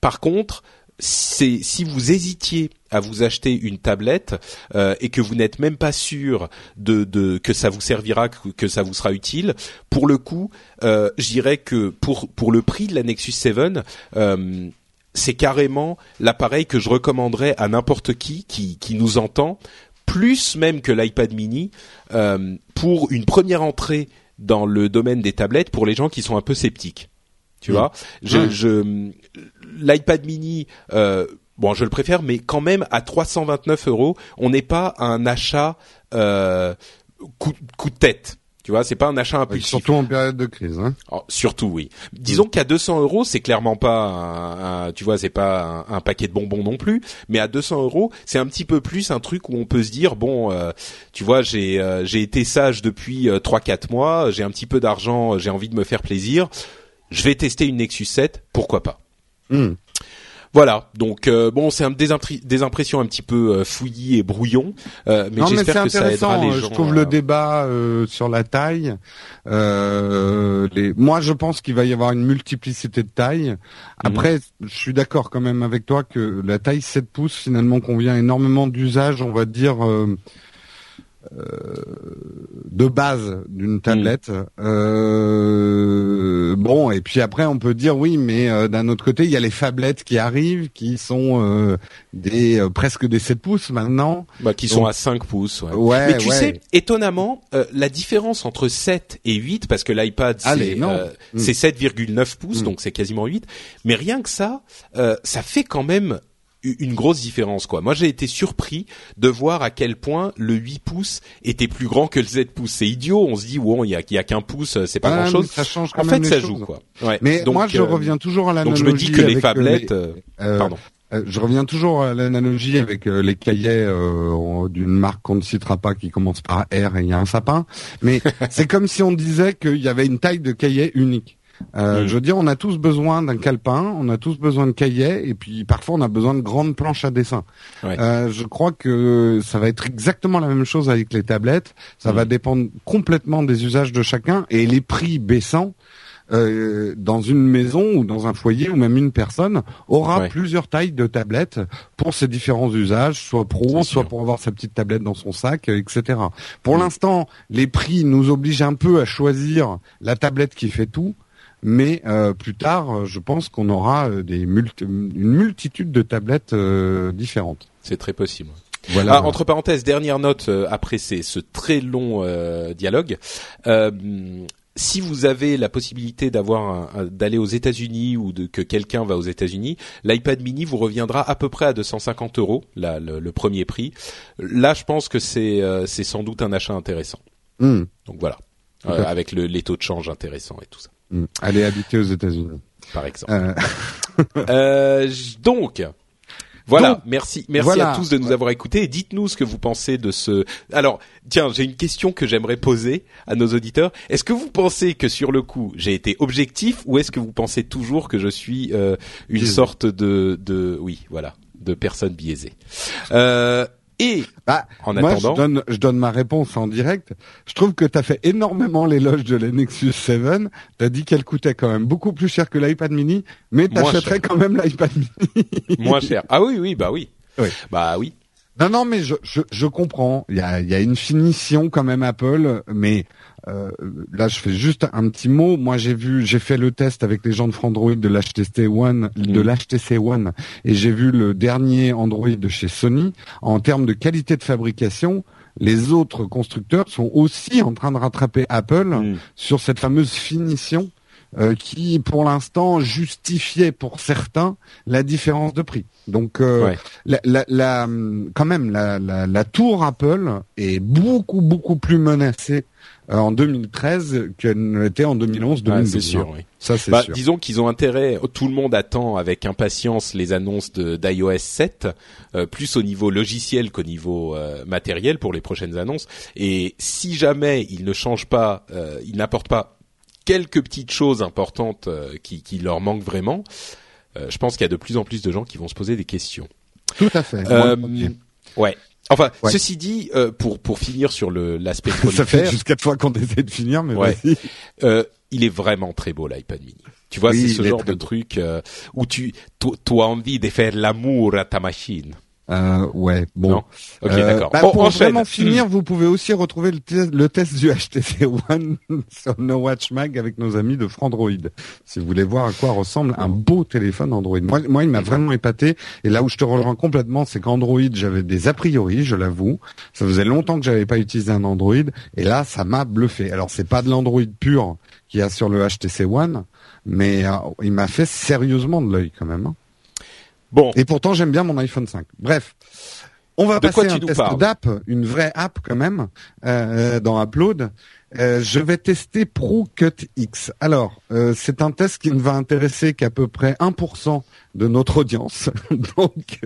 Par contre, c'est si vous hésitiez à vous acheter une tablette euh, et que vous n'êtes même pas sûr de, de, que ça vous servira, que, ça vous sera utile, pour le coup, euh, je dirais que pour pour le prix de la Nexus 7, euh, c'est carrément l'appareil que je recommanderais à n'importe qui, qui, qui nous entend, plus même que l'iPad mini, euh, pour une première entrée dans le domaine des tablettes pour les gens qui sont un peu sceptiques. Tu vois, je, je l'iPad mini, euh, bon, je le préfère, mais quand même à 329 euros, on n'est pas à un achat euh, coup, coup de tête. Tu vois, c'est pas un achat impulsif. surtout en période de crise. Hein. Oh, surtout, oui. Disons qu'à 200 euros, c'est clairement pas, un, tu vois, c'est pas un, paquet de bonbons non plus. Mais à 200 euros, c'est un petit peu plus un truc où on peut se dire, bon, euh, tu vois, j'ai euh, j'ai été sage depuis euh, trois 3-4 mois, j'ai un petit peu d'argent, j'ai envie de me faire plaisir. Je vais tester une Nexus 7, pourquoi pas. Hmm. Voilà, donc euh, bon, c'est des, des, impressions un petit peu euh, fouillis et brouillons, euh, mais j'espère que ça aidera les gens. Je trouve le débat sur la taille. Les... Moi, je pense qu'il va y avoir une multiplicité de tailles. Après, je suis d'accord quand même avec toi que la taille 7 pouces finalement convient énormément d'usage, on va dire de base d'une tablette. Mm. Euh, bon, et puis après on peut dire oui, mais euh, d'un autre côté il y a les phablettes qui arrivent, qui sont euh, des euh, presque des 7 pouces maintenant. Bah, qui sont à 5 pouces. Ouais. mais tu sais, étonnamment, la différence entre 7 et 8, parce que l'iPad c'est mm. c'est 7,9 pouces, mm. donc c'est quasiment 8. Mais rien que ça, ça fait quand même une grosse différence quoi. Moi j'ai été surpris de voir à quel point le 8 pouces était plus grand que le 7 pouces. C'est idiot, on se dit bon, il y a, y a qu'un pouce, c'est pas grand chose. Ça change en fait, ça joue quoi. Ouais. Mais moi je euh, reviens toujours à l'analogie. Donc je me dis que les euh, euh, pardon. Je reviens toujours à l'analogie avec les cahiers d'une marque qu'on ne citera pas qui commence par R et il y a un sapin. Mais c'est comme si on disait qu'il y avait une taille de cahier unique. Euh. Je veux dire, on a tous besoin d'un calepin, on a tous besoin de cahiers, et puis parfois on a besoin de grandes planches à dessin. Euh, je crois que ça va être exactement la même chose avec les tablettes. Ça va mm. dépendre complètement des usages de chacun et les prix baissant. Euh, dans une maison ou dans un foyer ou même une personne aura plusieurs tailles de tablettes pour ses différents usages, soit pro, soit pour avoir sa petite tablette dans son sac, etc. Pour mm. l'instant, les prix nous obligent un peu à choisir la tablette qui fait tout. Mais plus tard, je pense qu'on aura des une multitude de tablettes différentes. C'est très possible. Voilà. Ah, entre parenthèses, dernière note après ce très long dialogue si vous avez la possibilité d'avoir d'aller aux États-Unis ou de, que quelqu'un va aux États-Unis, l'iPad Mini vous reviendra à peu près à 250 euros, là, le, premier prix. Là, je pense que c'est euh, c'est sans doute un achat intéressant. Hmm. Donc voilà, euh, avec le, les taux de change intéressants et tout ça. Hmm. Allez habiter aux États-Unis, par exemple. Euh. euh donc, voilà, merci, merci à tous de nous avoir écoutés. Dites-nous ce que vous pensez de ce. Alors, tiens, j'ai une question que j'aimerais poser à nos auditeurs. Est-ce que vous pensez que sur le coup j'ai été objectif, ou est-ce que vous pensez toujours que je suis euh, une sorte de, de, oui, voilà, de personne biaisée? Euh, et bah, en attendant, je donne, je donne ma réponse en direct. Je trouve que tu as fait énormément l'éloge de la Nexus 7. Tu as dit qu'elle coûtait quand même beaucoup plus cher que l'iPad mini, mais tu achèterais quand même l'iPad mini. Moins cher. Ah oui, oui, bah oui. oui. Bah oui. Non, non, mais je, je, je comprends. Il y a, il y a une finition quand même Apple, mais euh, là, je fais juste un petit mot. Moi, j'ai vu, j'ai fait le test avec les gens de Frandroid de l'HTC One, de mm. l'HTC One, et j'ai vu le dernier Android de chez Sony. En termes de qualité de fabrication, les autres constructeurs sont aussi en train de rattraper Apple mm. sur cette fameuse finition euh, qui, pour l'instant, justifiait pour certains la différence de prix. Donc, euh, la, la, quand même, la, la, tour Apple est beaucoup beaucoup plus menacée en 2013 qu'elle ne l'était en 2011, 2012. c'est sûr, oui. Ça, c'est bah, sûr. Disons qu'ils ont intérêt. Tout le monde attend avec impatience les annonces d'iOS 7, plus au niveau logiciel qu'au niveau matériel pour les prochaines annonces. Et si jamais ils ne changent pas, ils n'apportent pas quelques petites choses importantes euh, qui, qui, leur manquent vraiment, euh, je pense qu'il y a de plus en plus de gens qui vont se poser des questions. Tout à fait. Euh, ouais. Enfin, ceci dit, euh, pour pour finir sur le l'aspect ça fait jusqu'à fois qu'on essaie de finir, mais ouais. Euh, il est vraiment très beau l'iPad Mini. Tu vois, c'est ce genre de truc où tu tu as envie de faire l'amour à ta machine. Euh, ouais, bon. Ok, euh, d'accord. Bah, pour vraiment finir, vous pouvez aussi retrouver le, test, le test du HTC One sur No Watch Mag avec nos amis de Frandroid. Si vous voulez voir à quoi ressemble un beau téléphone Android. Moi, moi il m'a vraiment épaté. Et là où je te rejoins complètement, c'est qu'Android, j'avais des a priori, je l'avoue. Ça faisait longtemps que j'avais pas utilisé un Android. Et là, ça m'a bluffé. Alors, c'est pas de l'Android pur qu'il y a sur le HTC One, mais euh, il m'a fait sérieusement de l'œil quand même. Hein. Bon. Et pourtant, j'aime bien mon iPhone 5. Bref. On va passer un test d'app, une vraie app quand même, euh, dans Upload. Euh, je vais tester ProCut X. Alors, euh, c'est un test qui ne va intéresser qu'à peu près 1% de notre audience. Donc,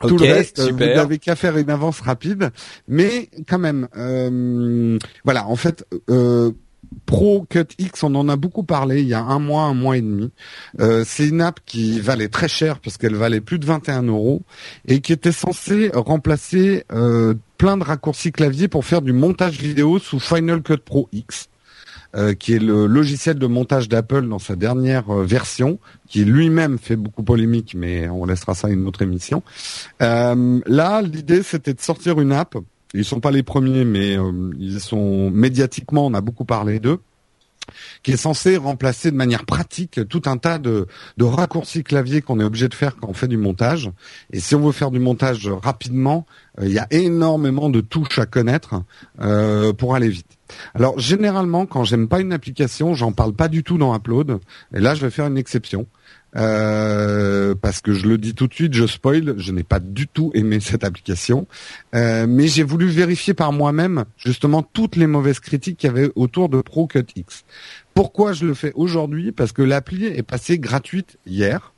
tout le reste, vous n'avez qu'à faire une avance rapide. Mais quand même, voilà, en fait, Pro Cut X, on en a beaucoup parlé il y a un mois, un mois et demi. Euh, c'est une app qui valait très cher parce qu'elle valait plus de 21 euros et qui était censée remplacer euh, plein de raccourcis clavier pour faire du montage vidéo sous Final Cut Pro X. Euh, qui est le logiciel de montage d'Apple dans sa dernière version, qui lui-même fait beaucoup polémique, mais on laissera ça à une autre émission. là, l'idée, c'était de sortir une app ils sont pas les premiers, mais euh, ils sont médiatiquement, on a beaucoup parlé d'eux qui est censé remplacer de manière pratique tout un tas de, de raccourcis clavier qu'on est obligé de faire quand on fait du montage. Et si on veut faire du montage rapidement, euh, il y a énormément de touches à connaître euh, pour aller vite. Alors généralement, quand j'aime pas une application, j'en parle pas du tout dans Upload. Et là, je vais faire une exception. Euh, parce que je le dis tout de suite, je spoil, je n'ai pas du tout aimé cette application, euh, mais j'ai voulu vérifier par moi-même justement toutes les mauvaises critiques qu'il y avait autour de ProCutX. Pourquoi je le fais aujourd'hui? Parce que l'appli est passée gratuite hier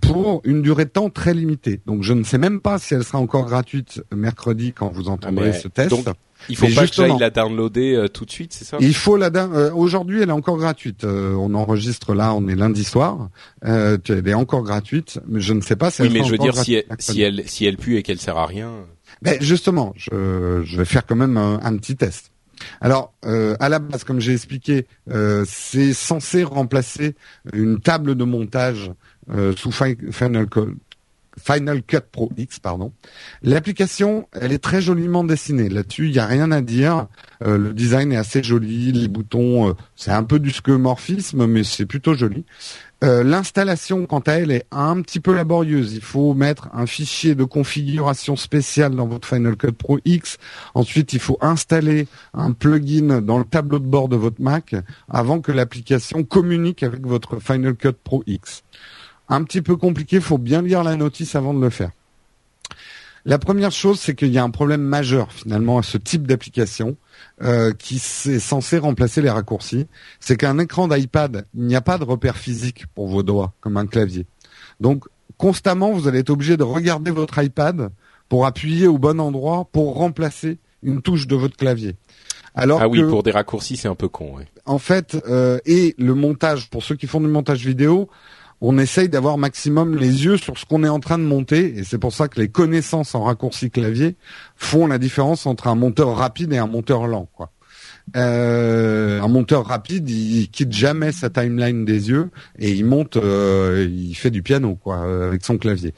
pour une durée de temps très limitée. Donc je ne sais même pas si elle sera encore gratuite mercredi quand vous entendrez ce test. Il faut pas que la downloader euh, tout de suite, c'est ça? Il faut la euh, aujourd'hui, elle est encore gratuite. Euh, on enregistre là, on est lundi soir. elle est encore gratuite, mais je ne sais pas si oui, elle mais je veux dire si elle, si elle si elle pue et qu'elle sert à rien. Ben justement, je, je vais faire quand même un, petit test. Alors, à la base, comme j'ai expliqué, c'est censé remplacer une table de montage sous Final Cut Pro X, pardon. L'application, elle est très joliment dessinée. Là-dessus, il y a rien à dire. Euh, le design est assez joli, les boutons, euh, c'est un peu du skeuomorphisme, mais c'est plutôt joli. Euh, l'installation, quant à elle, est un petit peu laborieuse. Il faut mettre un fichier de configuration spéciale dans votre Final Cut Pro X. Ensuite, il faut installer un plugin dans le tableau de bord de votre Mac avant que l'application communique avec votre Final Cut Pro X. Un petit peu compliqué, il faut bien lire la notice avant de le faire. La première chose, c'est qu'il y a un problème majeur finalement à ce type d'application euh, qui est censé remplacer les raccourcis. C'est qu'un écran d'iPad, il n'y a pas de repère physique pour vos doigts comme un clavier. Donc constamment, vous allez être obligé de regarder votre iPad pour appuyer au bon endroit pour remplacer une touche de votre clavier. Alors ah oui, pour des raccourcis, c'est un peu con. En fait, euh, et le montage, pour ceux qui font du montage vidéo, on essaye d'avoir maximum les yeux sur ce qu'on est en train de monter, et c'est pour ça que les connaissances en raccourci clavier font la différence entre un monteur rapide et un monteur lent. Quoi. Euh, un monteur rapide, il, quitte jamais sa timeline des yeux et il monte, euh, il fait du piano quoi avec son clavier.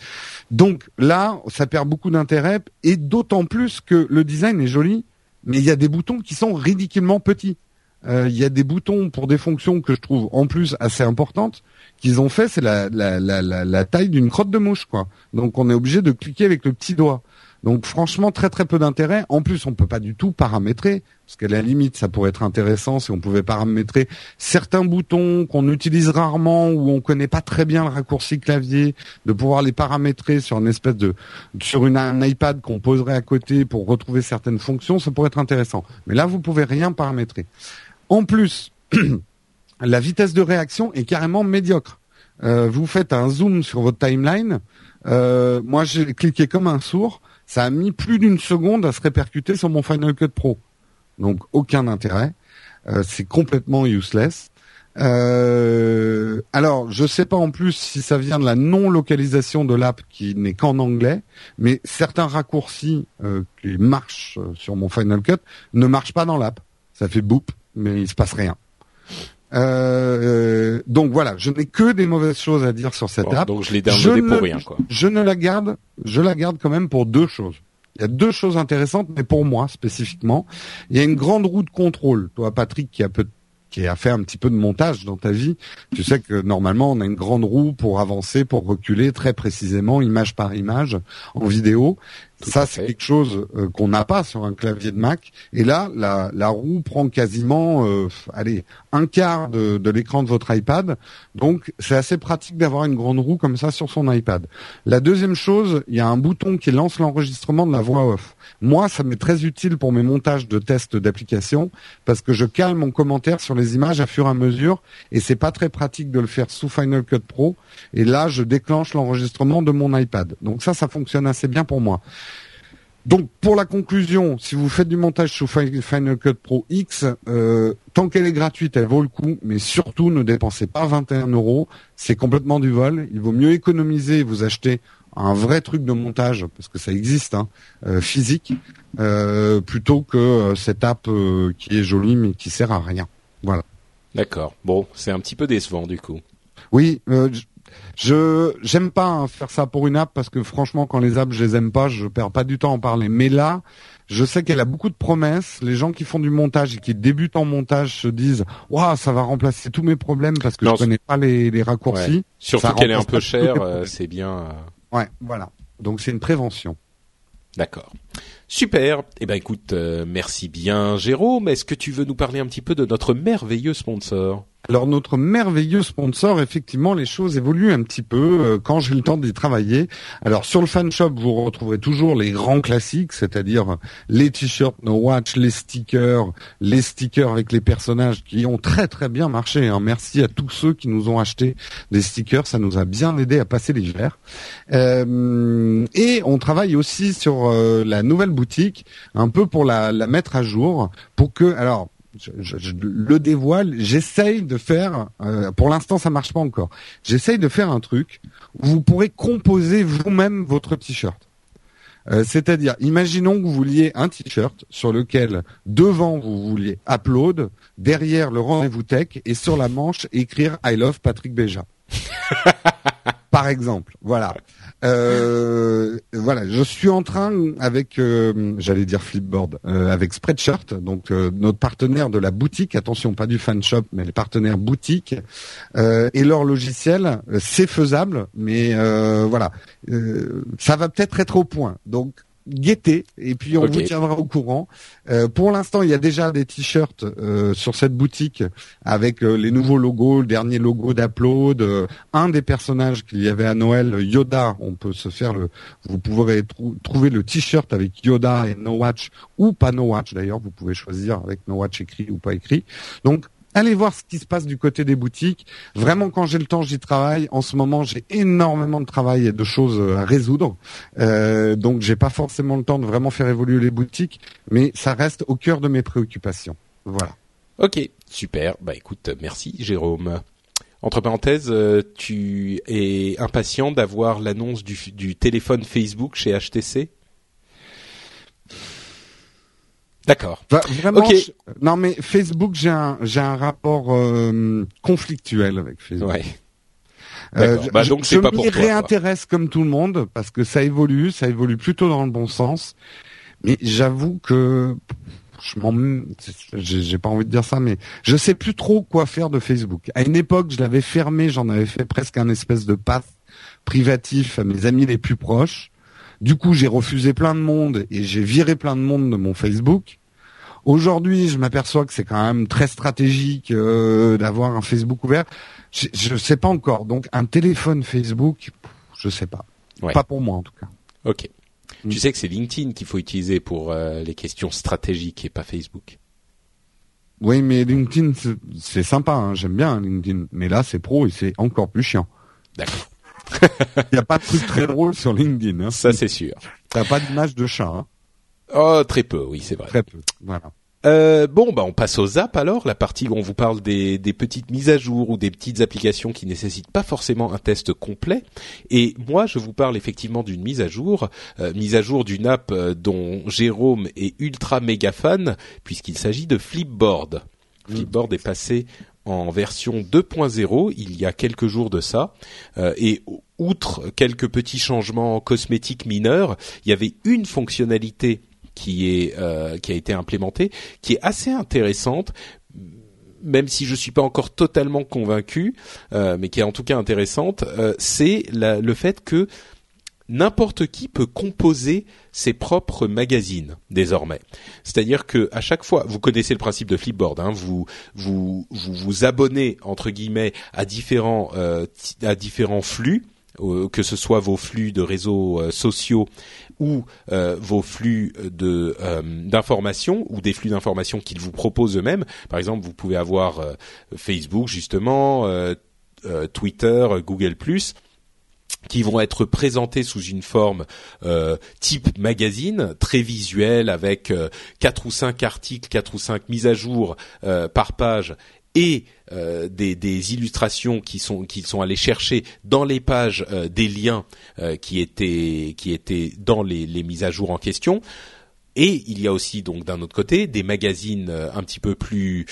Donc là, ça perd beaucoup d'intérêt et d'autant plus que le design est joli, mais il y a des boutons qui sont ridiculement petits. Euh, il y a des boutons pour des fonctions que je trouve en plus assez importantes qu'ils ont fait, c'est la, taille d'une crotte de mouche, quoi. Donc on est obligé de cliquer avec le petit doigt. Donc franchement, très très peu d'intérêt. En plus, on peut pas du tout paramétrer, parce qu'à la limite, ça pourrait être intéressant si on pouvait paramétrer certains boutons qu'on utilise rarement ou on connaît pas très bien le raccourci clavier, de pouvoir les paramétrer sur une espèce de sur un iPad qu'on poserait à côté pour retrouver certaines fonctions, ça pourrait être intéressant. Mais là, vous pouvez rien paramétrer. En plus, la vitesse de réaction est carrément médiocre. Euh, vous faites un zoom sur votre timeline. Euh, moi, j'ai cliqué comme un sourd. Ça a mis plus d'une seconde à se répercuter sur mon Final Cut Pro. Donc, aucun intérêt. Euh, c'est complètement useless. alors, je sais pas en plus si ça vient de la non-localisation de l'app qui n'est qu'en anglais, mais certains raccourcis qui marchent sur mon Final Cut ne marchent pas dans l'app. Ça fait boop, mais il se passe rien. Euh, donc voilà, je n'ai que des mauvaises choses à dire sur cette app. Donc je l'ai pour rien, quoi. Je ne la garde, je la garde quand même pour deux choses. Il y a deux choses intéressantes, mais pour moi spécifiquement, il y a une grande roue de contrôle. Toi, Patrick, qui a peu qui a fait un petit peu de montage dans ta vie, tu sais que normalement on a une grande roue pour avancer, pour reculer très précisément, image par image, en vidéo ça, c'est quelque chose euh, qu'on n'a pas sur un clavier de Mac. Et là, la, la roue prend quasiment, euh, allez, un quart de, de l'écran de votre iPad. Donc, c'est assez pratique d'avoir une grande roue comme ça sur son iPad. La deuxième chose, il y a un bouton qui lance l'enregistrement de la voix off. Moi, ça m'est très utile pour mes montages de tests d'application parce que je cale mon commentaire sur les images à fur et à mesure et c'est pas très pratique de le faire sous Final Cut Pro. Et là, je déclenche l'enregistrement de mon iPad. Donc ça, ça fonctionne assez bien pour moi. Donc pour la conclusion, si vous faites du montage sous Final Cut Pro X, euh, tant qu'elle est gratuite, elle vaut le coup, mais surtout ne dépensez pas 21 euros, c'est complètement du vol. Il vaut mieux économiser et vous acheter un vrai truc de montage, parce que ça existe, hein, euh, physique, euh, plutôt que cette app qui est jolie mais qui sert à rien. Voilà. D'accord. Bon, c'est un petit peu décevant du coup. Oui, je j'aime pas hein, faire ça pour une app parce que franchement quand les apps je les aime pas, je perds pas du temps à en parler. Mais là, je sais qu'elle a beaucoup de promesses. Les gens qui font du montage et qui débutent en montage se disent "Waouh, ça va remplacer tous mes problèmes parce que je connais pas les, les raccourcis." Surtout qu'elle est un peu chère, euh, c'est bien. Euh. Ouais, voilà. Donc c'est une prévention. D'accord. Super. Eh ben écoute, euh, merci bien Jérôme. Est-ce que tu veux nous parler un petit peu de notre merveilleux sponsor? Alors notre merveilleux sponsor, effectivement, les choses évoluent un petit peu euh, quand j'ai le temps d'y travailler. Alors sur le fan shop, vous retrouverez toujours les grands classiques, c'est-à-dire les t-shirts No Watch, les stickers, les stickers avec les personnages qui ont très très bien marché. Hein. Merci à tous ceux qui nous ont acheté des stickers, ça nous a bien aidé à passer l'hiver. Euh, et on travaille aussi sur euh, la nouvelle boutique, un peu pour la, la mettre à jour, pour que alors je, le dévoile, j'essaye de faire, euh, pour l'instant ça marche pas encore, j'essaye de faire un truc où vous pourrez composer vous-même votre t-shirt. Euh, c'est-à-dire, imaginons que vous vouliez un t-shirt sur lequel devant vous vouliez upload, derrière le rendez-vous tech et sur la manche écrire I love Patrick Béja. Par exemple, voilà. Euh, voilà, je suis en train avec, euh, j'allais dire Flipboard, euh, avec Spreadshirt, donc notre partenaire de la boutique. Attention, pas du fan shop, mais les partenaires boutique et leur logiciel. C'est faisable, mais voilà, ça va peut-être être au point. Donc guetter et puis on vous tiendra au courant. Euh, pour l'instant, il y a déjà des t-shirts euh, sur cette boutique avec euh, les nouveaux logos, le dernier logo d'Upload, un des personnages qu'il y avait à Noël, Yoda. On peut se faire le, vous pourrez trouver le t-shirt avec Yoda et No Watch ou pas No Watch d'ailleurs. Vous pouvez choisir avec No Watch écrit ou pas écrit. Donc allez voir ce qui se passe du côté des boutiques. Vraiment, quand j'ai le temps, j'y travaille. En ce moment, j'ai énormément de travail et de choses à résoudre. Euh, donc, j'ai pas forcément le temps de vraiment faire évoluer les boutiques, mais ça reste au cœur de mes préoccupations. Voilà. Ok, super. Bah écoute, merci Jérôme. Entre parenthèses, euh, tu es impatient d'avoir l'annonce du téléphone Facebook chez HTC D'accord. vraiment, non mais Facebook, j'ai un j'ai un rapport euh, conflictuel avec Facebook. Ouais. Euh, bah, donc je, pas réintéresse comme tout le monde parce que ça évolue, ça évolue plutôt dans le bon sens. Mais j'avoue que je m'en, j'ai pas envie de dire ça, mais je sais plus trop quoi faire de Facebook. À une époque, je l'avais fermé, j'en avais fait presque un espèce de pass privatif à mes amis les plus proches. Du coup, j'ai refusé plein de monde et j'ai viré plein de monde de mon Facebook. Aujourd'hui, je m'aperçois que c'est quand même très stratégique euh, d'avoir un Facebook ouvert. Je ne sais pas encore. Donc, un téléphone Facebook, je sais pas. Pas pour moi en tout cas. Ok. Mm. Tu sais que c'est LinkedIn qu'il faut utiliser pour euh, les questions stratégiques et pas Facebook. Oui, mais LinkedIn, c'est sympa. Hein. J'aime bien LinkedIn. Mais là, c'est pro et c'est encore plus chiant. D'accord. Il n'y a pas de truc très drôle sur LinkedIn. Hein. Ça, c'est sûr. T'as pas d'image de chat. Hein. Oh, très peu, oui, c'est vrai. Très peu. Voilà. Euh, bon, bah on passe aux apps alors, la partie où on vous parle des, des, petites mises à jour ou des petites applications qui nécessitent pas forcément un test complet. Et moi, je vous parle effectivement d'une mise à jour, euh, mise à jour d'une app euh, dont Jérôme est ultra méga fan, puisqu'il s'agit de Flipboard. Mmh. Flipboard est passé en version 2.0 il y a quelques jours de ça. Euh, et outre quelques petits changements cosmétiques mineurs, il y avait une fonctionnalité qui est euh, qui a été implémentée, qui est assez intéressante même si je suis pas encore totalement convaincu, euh, mais qui est en tout cas intéressante, c'est le fait que n'importe qui peut composer ses propres magazines désormais. C'est-à-dire que à chaque fois, vous connaissez le principe de Flipboard, hein, vous, vous, vous vous abonnez entre guillemets à différents euh, à différents flux euh, que ce soit vos flux de réseaux euh, sociaux ou vos flux de d'informations ou des flux d'informations qu'ils vous proposent eux-mêmes. Par exemple, vous pouvez avoir Facebook justement, Twitter, Google+ qui vont être présentés sous une forme euh, type magazine, très visuel, avec euh, quatre ou cinq articles, quatre ou cinq mises à jour euh, par page et des, des, illustrations qui sont qu'ils sont allés chercher dans les pages des liens qui étaient qui étaient dans les, les mises à jour en question. Et il y a aussi donc d'un autre côté des magazines un petit peu plus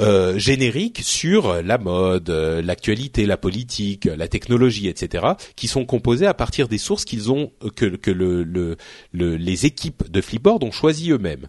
euh, génériques sur la mode, euh, l'actualité, la politique, la technologie, etc., qui sont composés à partir des sources qu'ils ont euh, que, que le, le, les équipes de Flipboard ont choisi eux-mêmes.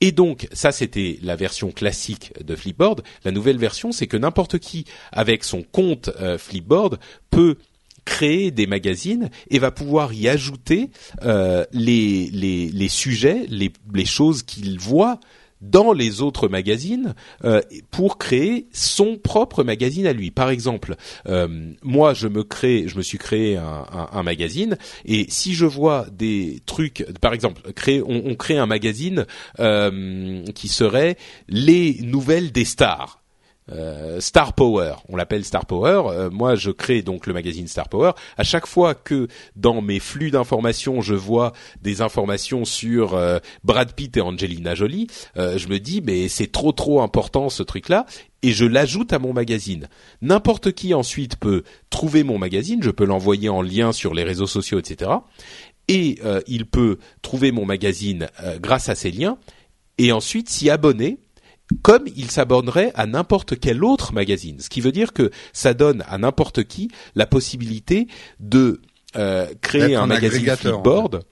Et donc, ça c'était la version classique de Flipboard. La nouvelle version, c'est que n'importe qui, avec son compte Flipboard, peut créer des magazines et va pouvoir y ajouter les, les, les, sujets, les, les choses qu'il voit dans les autres magazines euh, pour créer son propre magazine à lui. Par exemple, euh, moi je me crée, je me suis créé un, un, magazine et si je vois des trucs, par exemple, on, on crée un magazine euh, qui serait les nouvelles des stars. Euh, Star Power, on l'appelle Star Power. Euh, moi, je crée donc le magazine Star Power. À chaque fois que dans mes flux d'informations, je vois des informations sur euh, Brad Pitt et Angelina Jolie, je me dis mais c'est trop trop important ce truc-là et je l'ajoute à mon magazine. N'importe qui ensuite peut trouver mon magazine, je peux l'envoyer en lien sur les réseaux sociaux, etc. Et il peut trouver mon magazine grâce à ces liens et ensuite s'y abonner comme il s'abonnerait à n'importe quel autre magazine. Ce qui veut dire que ça donne à n'importe qui la possibilité de créer un, magazine Flipboard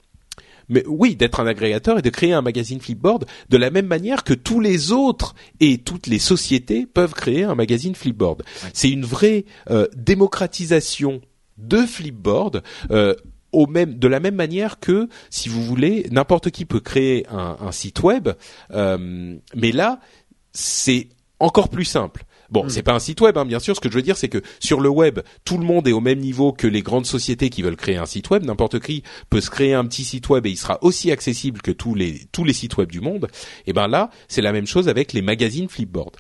mais oui, d'être un agrégateur et de créer un magazine Flipboard de la même manière que tous les autres et toutes les sociétés peuvent créer un magazine Flipboard. C'est une vraie euh, démocratisation de Flipboard. Euh, au même, de la même manière que, si vous voulez, n'importe qui peut créer un, site web, euh, mais là, c'est encore plus simple. Bon, hmm. c'est pas un site web, hein, bien sûr. Ce que je veux dire, c'est que sur le web, tout le monde est au même niveau que les grandes sociétés qui veulent créer un site web. N'importe qui peut se créer un petit site web et il sera aussi accessible que tous les tous les sites web du monde. Et ben là, c'est la même chose avec les magazines Flipboard.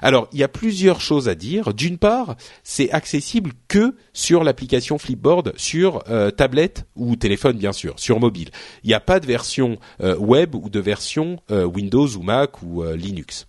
Alors, il y a plusieurs choses à dire. D'une part, c'est accessible que sur l'application Flipboard, sur euh, tablette ou téléphone, bien sûr, sur mobile. Il n'y a pas de version euh, web ou de version euh, Windows ou Mac ou Linux.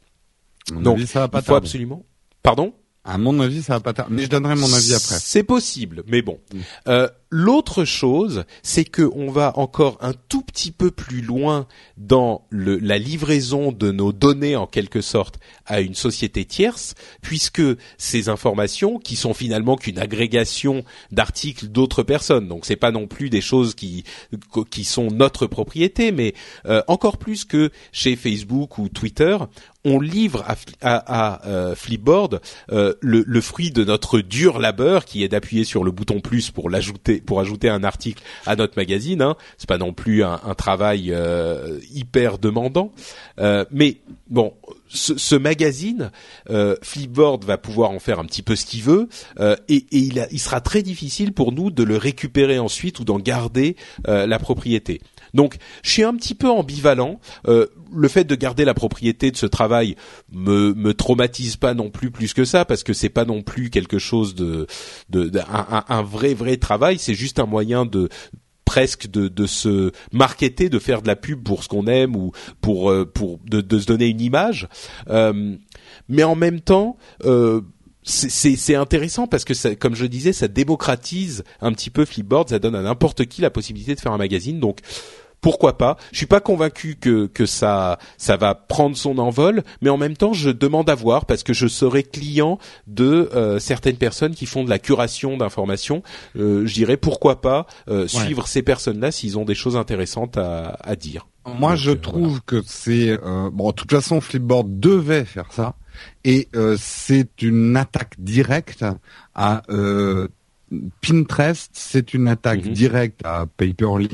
Donc, ça va pas il faut absolument. Pardon? À mon avis, ça va pas tarder. Mais je donnerai mon avis après. C'est possible, mais bon. Mm. Euh, L'autre chose, c'est que on va encore un tout petit peu plus loin dans le, la livraison de nos données en quelque sorte à une société tierce, puisque ces informations, qui sont finalement qu'une agrégation d'articles d'autres personnes, donc c'est pas non plus des choses qui qui sont notre propriété, mais euh, encore plus que chez Facebook ou Twitter, on livre à, euh, Flipboard euh, le, fruit de notre dur labeur, qui est d'appuyer sur le bouton plus pour l'ajouter pour ajouter un article à notre magazine. Hein. C'est pas non plus un, travail euh, hyper demandant, mais bon, ce, magazine, Flipboard va pouvoir en faire un petit peu ce qu'il veut, et, il, sera très difficile pour nous de le récupérer ensuite ou d'en garder la propriété. Donc, je suis un petit peu ambivalent. Euh, le fait de garder la propriété de ce travail me, me traumatise pas non plus plus que ça, parce que c'est pas non plus quelque chose de, de, un, vrai vrai travail. C'est juste un moyen de presque de, de se marketer, de faire de la pub pour ce qu'on aime ou pour euh, pour de, de, se donner une image. Euh, mais en même temps, euh, c'est intéressant parce que, ça, comme je disais, ça démocratise un petit peu Flipboard, ça donne à n'importe qui la possibilité de faire un magazine. Donc, pourquoi pas Je suis pas convaincu que que ça ça va prendre son envol, mais en même temps, je demande à voir parce que je serai client de euh, certaines personnes qui font de la curation d'informations. Euh, je dirais pourquoi pas euh, suivre ces personnes-là s'ils ont des choses intéressantes à, à dire. Moi, je trouve que c'est bon. De toute façon, Flipboard devait faire ça, et c'est une attaque directe à Pinterest, c'est une attaque mhm. directe à Paperly,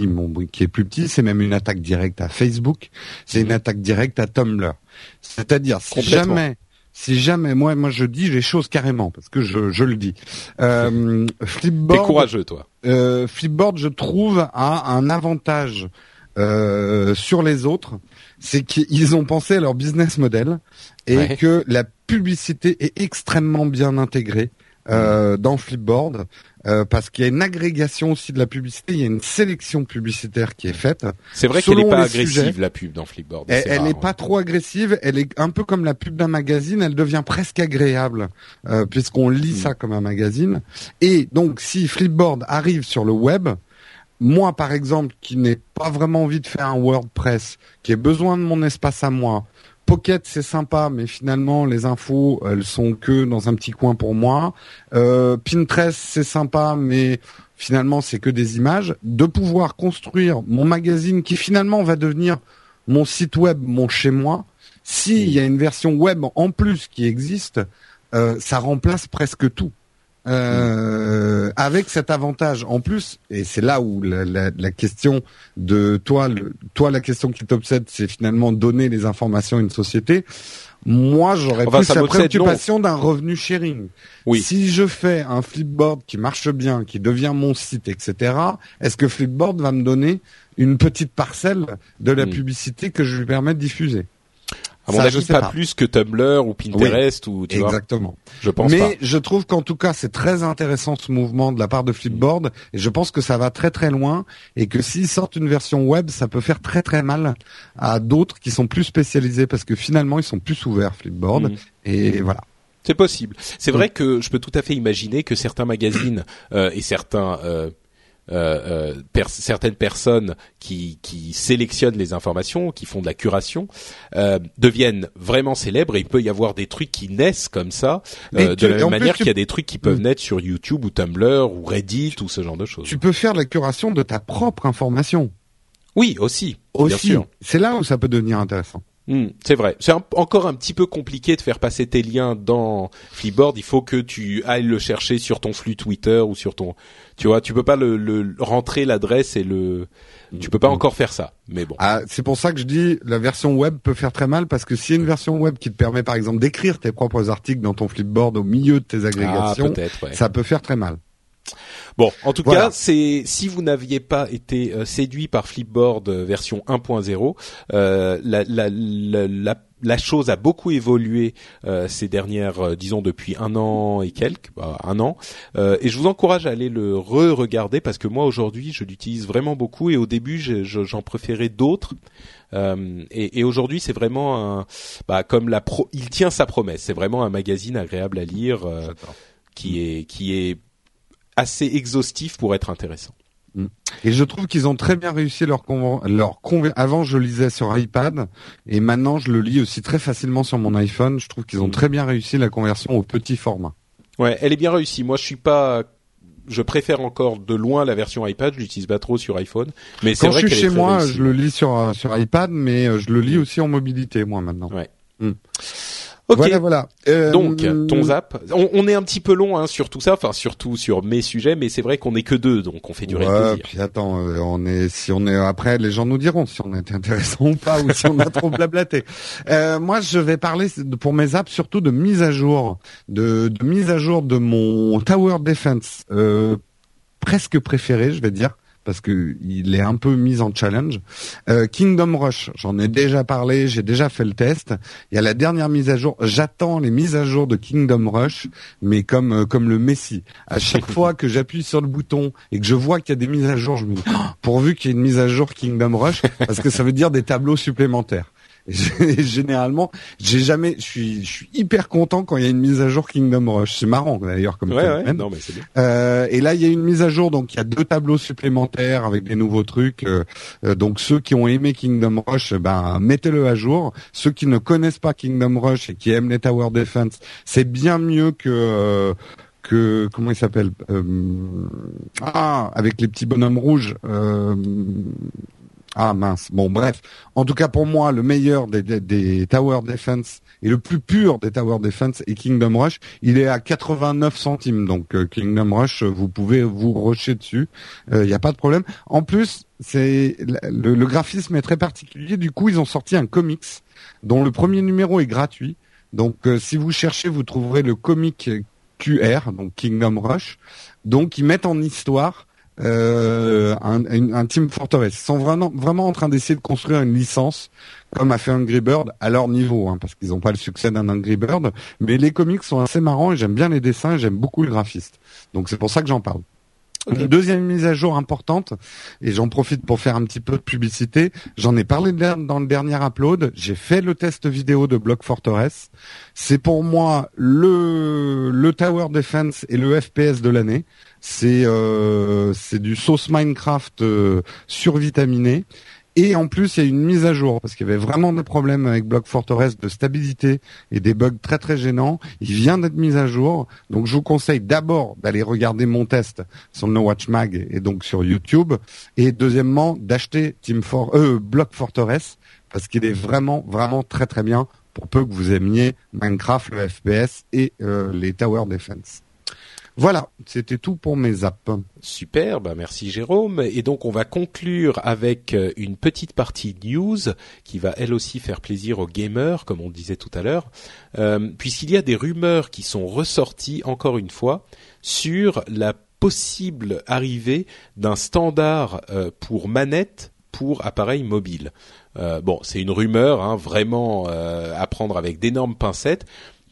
qui est plus petit. C'est même une attaque directe à Facebook. C'est une mhm. attaque directe à Tumblr. C'est-à-dire, si jamais, si jamais, moi, moi, je dis les choses carrément parce que je, je le dis. Euh, Flipboard. T'es courageux, toi. Euh, Flipboard, je trouve, a un avantage euh, sur les autres, c'est qu'ils ont pensé à leur business model et que la publicité est extrêmement bien intégrée euh, dans Flipboard euh, parce qu'il y a une agrégation aussi de la publicité, il y a une sélection publicitaire qui est faite. C'est vrai qu'elle n'est pas agressive la pub dans Flipboard. Elle n'est pas trop agressive, elle est un peu comme la pub d'un magazine, elle devient presque agréable euh, puisqu'on lit hmm. ça comme un magazine. Et donc si Flipboard arrive sur le web, moi par exemple qui n'ai pas vraiment envie de faire un WordPress, qui ai besoin de mon espace à moi, Pocket c'est sympa, mais finalement les infos elles sont que dans un petit coin pour moi. Euh, Pinterest c'est sympa, mais finalement c'est que des images. De pouvoir construire mon magazine qui finalement va devenir mon site web, mon chez moi. S'il y a une version web en plus qui existe, euh, ça remplace presque tout. Euh, avec cet avantage en plus, et c'est là où la, la, la, question de toi, le, toi la question qui t'obsède, c'est finalement donner les informations à une société. Moi, j'aurais plus la préoccupation d'un revenu sharing. Oui. Si je fais un flipboard qui marche bien, qui devient mon site, etc., est-ce que flipboard va me donner une petite parcelle de la hmm. publicité que je lui permets de diffuser? À mon avis, pas, plus que Tumblr ou Pinterest ou tu exactement. je pense Mais je trouve qu'en tout cas, c'est très intéressant ce mouvement de la part de Flipboard et je pense que ça va très très loin et que s'ils sortent une version web, ça peut faire très très mal à d'autres qui sont plus spécialisés parce que finalement, ils sont plus ouverts Flipboard mm. et voilà. C'est possible. C'est vrai que je peux tout à fait imaginer que certains magazines euh, et certains euh, euh, euh certaines personnes qui, qui sélectionnent les informations, qui font de la curation, euh, deviennent vraiment célèbres. Et il peut y avoir des trucs qui naissent comme ça, euh, de la même manière qu'il y a des trucs qui peuvent mm. naître sur YouTube ou Tumblr ou Reddit ou ce genre de choses. Tu peux faire la curation de ta propre information. Oui, aussi. Aussi. C'est là où ça peut devenir intéressant. Hmm, c'est vrai. C'est encore un petit peu compliqué de faire passer tes liens dans Flipboard. Il faut que tu ailles le chercher sur ton flux Twitter ou sur ton. Tu vois, tu peux pas le, rentrer l'adresse et le. Tu peux pas hmm. encore faire ça. Mais bon. Ah, c'est pour ça que je dis la version web peut faire très mal parce que si une version web qui te permet par exemple d'écrire tes propres articles dans ton Flipboard au milieu de tes agrégations, ah, ça peut faire très mal. Bon, en tout cas, c'est si vous n'aviez pas été euh, séduit par Flipboard euh, version 1.0, euh, la, la, la, la, chose a beaucoup évolué ces dernières, disons depuis un an et quelques, bah, un an, et je vous encourage à aller le re-regarder parce que moi aujourd'hui je l'utilise vraiment beaucoup et au début j'en préférais d'autres. et, et aujourd'hui, c'est vraiment un, bah, comme la pro, il tient sa promesse. C'est vraiment un magazine agréable à lire, qui est qui est assez exhaustif pour être intéressant. Mm. Et je trouve qu'ils ont très bien réussi leur leur avant je lisais sur iPad et maintenant je le lis aussi très facilement sur mon iPhone. Je trouve qu'ils ont mm. très bien réussi la conversion au petit format. Ouais, elle est bien réussie. Moi, je suis pas je préfère encore de loin la version iPad. Je l'utilise pas trop sur iPhone, mais c'est vrai je suis chez moi, je le lis sur sur iPad, mais euh, je le lis aussi en mobilité moi maintenant. Ouais. Mm. Voilà, voilà. Euh, Donc, ton zap. On, est un petit peu long hein, sur tout ça, enfin surtout sur mes sujets, mais c'est vrai qu'on est que deux, donc on fait durer ouais, le plaisir. Puis attends, euh, on est si on est après, les gens nous diront si on est intéressant ou pas, ou si on a trop blablaté. Euh, moi, je vais parler pour mes apps surtout de mise à jour, de, de mise à jour de mon Tower Defense euh, presque préféré, je vais dire parce que il est un peu mis en challenge. Euh, Kingdom Rush, j'en ai déjà parlé, j'ai déjà fait le test. Il y a la dernière mise à jour. J'attends les mises à jour de Kingdom Rush, mais comme euh, comme le Messi. À chaque fois que j'appuie sur le bouton et que je vois qu'il y a des mises à jour, je me dis oh, pourvu qu'il y ait une mise à jour Kingdom Rush, parce que ça veut dire des tableaux supplémentaires. généralement, j'ai jamais, je suis, je suis hyper content quand il y a une mise à jour Kingdom Rush. C'est marrant d'ailleurs comme ouais, non, mais bien. Euh, et là, il y a une mise à jour, donc il y a deux tableaux supplémentaires avec des nouveaux trucs. Euh, euh, donc ceux qui ont aimé Kingdom Rush, ben mettez-le à jour. Ceux qui ne connaissent pas Kingdom Rush et qui aiment les Tower Defense, c'est bien mieux que euh, que comment il s'appelle ah avec les petits bonhommes rouges ah mince. Bon bref. En tout cas pour moi, le meilleur des, des, Tower Defense et le plus pur des Tower Defense est Kingdom Rush. Il est à 89 centimes. Donc euh, Kingdom Rush, vous pouvez vous rusher dessus. Il euh, n'y a pas de problème. En plus, c'est le, graphisme est très particulier. Du coup, ils ont sorti un comics dont le premier numéro est gratuit. Donc euh, si vous cherchez, vous trouverez le comic QR, donc Kingdom Rush. Donc ils mettent en histoire euh, un, un, Team Fortress. Ils sont vraiment, vraiment en train d'essayer de construire une licence comme a fait Angry Bird à leur niveau, hein, parce qu'ils n'ont pas le succès d'un Angry Bird. Mais les comics sont assez marrants et j'aime bien les dessins, j'aime beaucoup le graphiste. Donc c'est pour ça que j'en parle. Deuxième mise à jour importante, et j'en profite pour faire un petit peu de publicité. J'en ai parlé dans le dernier upload. J'ai fait le test vidéo de Block Fortress. C'est pour moi le le Tower Defense et le FPS de l'année. C'est euh, c'est du sauce Minecraft euh, survitaminé. Et en plus, il y a une mise à jour parce qu'il y avait vraiment des problèmes avec Block Fortress de stabilité et des bugs très très gênants. Il vient d'être mis à jour, donc je vous conseille d'abord d'aller regarder mon test sur No Watch Mag et donc sur YouTube, et deuxièmement d'acheter Team For euh, Block Fortress parce qu'il est vraiment vraiment très très bien pour peu que vous aimiez Minecraft, le FPS et euh, les Tower Defense. Voilà, c'était tout pour mes apps. Super, bah merci Jérôme. Et donc on va conclure avec euh, une petite partie news qui va elle aussi faire plaisir aux gamers, comme on disait tout à l'heure, euh, puisqu'il y a des rumeurs qui sont ressorties encore une fois sur la possible arrivée d'un standard euh, pour manette pour appareils mobiles. bon, c'est une rumeur, hein, vraiment à prendre avec d'énormes pincettes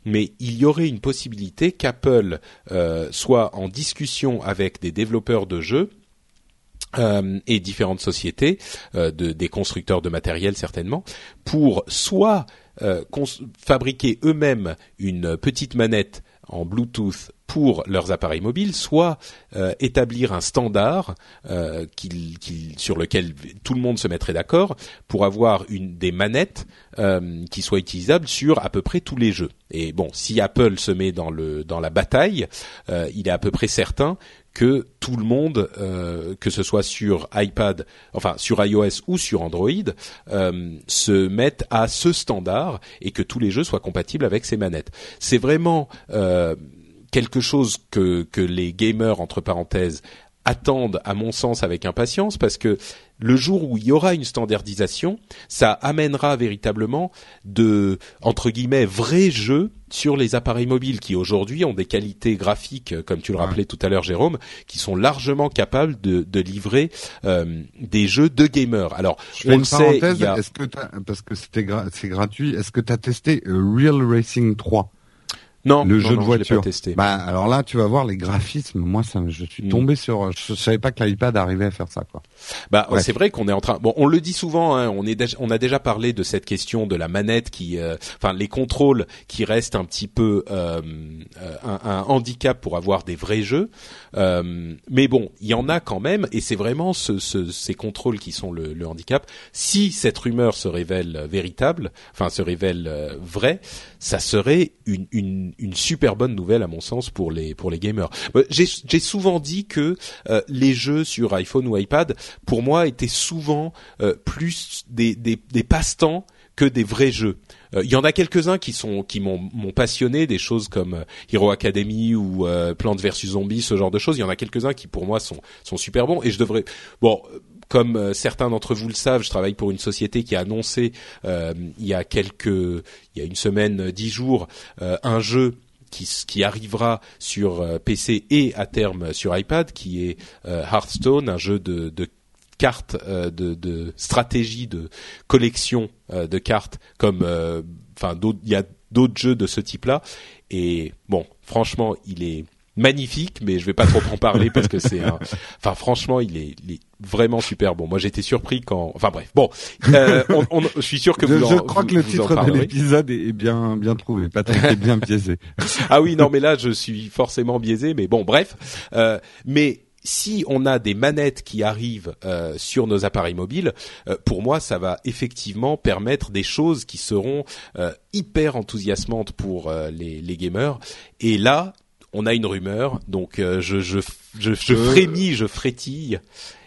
mais il y aurait une possibilité qu'Apple euh, soit en discussion avec des développeurs de jeux euh, et différentes sociétés, euh, de, des constructeurs de matériel certainement, pour soit fabriquer eux-mêmes une petite manette en Bluetooth pour leurs appareils mobiles, soit euh, établir un standard euh, sur lequel tout le monde se mettrait d'accord pour avoir une des manettes euh, qui soient utilisables sur à peu près tous les jeux. Et bon, si Apple se met dans le dans la bataille, il est à peu près certain que tout le monde, que ce soit sur iPad, enfin sur iOS ou sur Android, se mette à ce standard et que tous les jeux soient compatibles avec ces manettes. C'est vraiment quelque chose que, que les gamers entre parenthèses attendent à mon sens avec impatience parce que le jour où il y aura une standardisation, ça amènera véritablement de entre guillemets vrais jeux sur les appareils mobiles qui aujourd'hui ont des qualités graphiques, comme tu le rappelais tout à l'heure, Jérôme, qui sont largement capables de, de livrer euh, des jeux de gamers. Alors, on le sait, est-ce que parce que c'était c'est gratuit, est-ce que tu as testé Real Racing 3 non, le jeu de voiture. Pas testé. Bah alors là, tu vas voir les graphismes. Moi, ça, je suis mm. tombé sur. Je savais pas que l'iPad arrivait à faire ça, quoi. Bah c'est vrai qu'on est en train. Bon, on le dit souvent. Hein, on est on a déjà parlé de cette question de la manette qui, euh, enfin, les contrôles qui restent un petit peu euh, un, un, handicap pour avoir des vrais jeux. Euh, mais bon, il y en a quand même, et c'est vraiment ce, ce, ces contrôles qui sont le, le, handicap. Si cette rumeur se révèle véritable, enfin se révèle euh, vraie, ça serait une, une, une, super bonne nouvelle à mon sens pour les pour les gamers. Euh, j'ai souvent dit que euh, les jeux sur iPhone ou iPad, pour moi, étaient souvent euh, plus des, des, des passe-temps que des vrais jeux. Il y en a quelques-uns qui sont qui m'ont passionné, des choses comme Hero Academy ou Plants vs Zombies, ce genre de choses. Il y en a quelques-uns qui pour moi sont sont super bons et je devrais bon comme euh, certains d'entre vous le savent, je travaille pour une société qui a annoncé euh, il y a quelques, il y a une semaine, euh, dix jours, un jeu qui, qui, arrivera sur PC et à terme sur iPad, qui est Hearthstone, un jeu de, de cartes, de, de, stratégie, de collection de cartes, comme, enfin, il y a d'autres jeux de ce type-là. Et bon, franchement, il est magnifique, mais je vais pas trop en parler parce que c'est, enfin franchement, il est, vraiment super bon. Moi, j'étais surpris quand, enfin bref, bon, euh, on, je suis sûr que vous. Je, je crois que le titre de l'épisode est bien bien trouvé. Patrick est bien biaisé. ah oui, non, mais là, je suis forcément biaisé, mais bon, bref, euh, mais si on a des manettes qui arrivent euh, sur nos appareils mobiles, euh, pour moi, ça va effectivement permettre des choses qui seront euh, hyper enthousiasmantes pour les, les gamers. Et là, on a une rumeur, donc euh, je, je, je, je frémis, je frétille.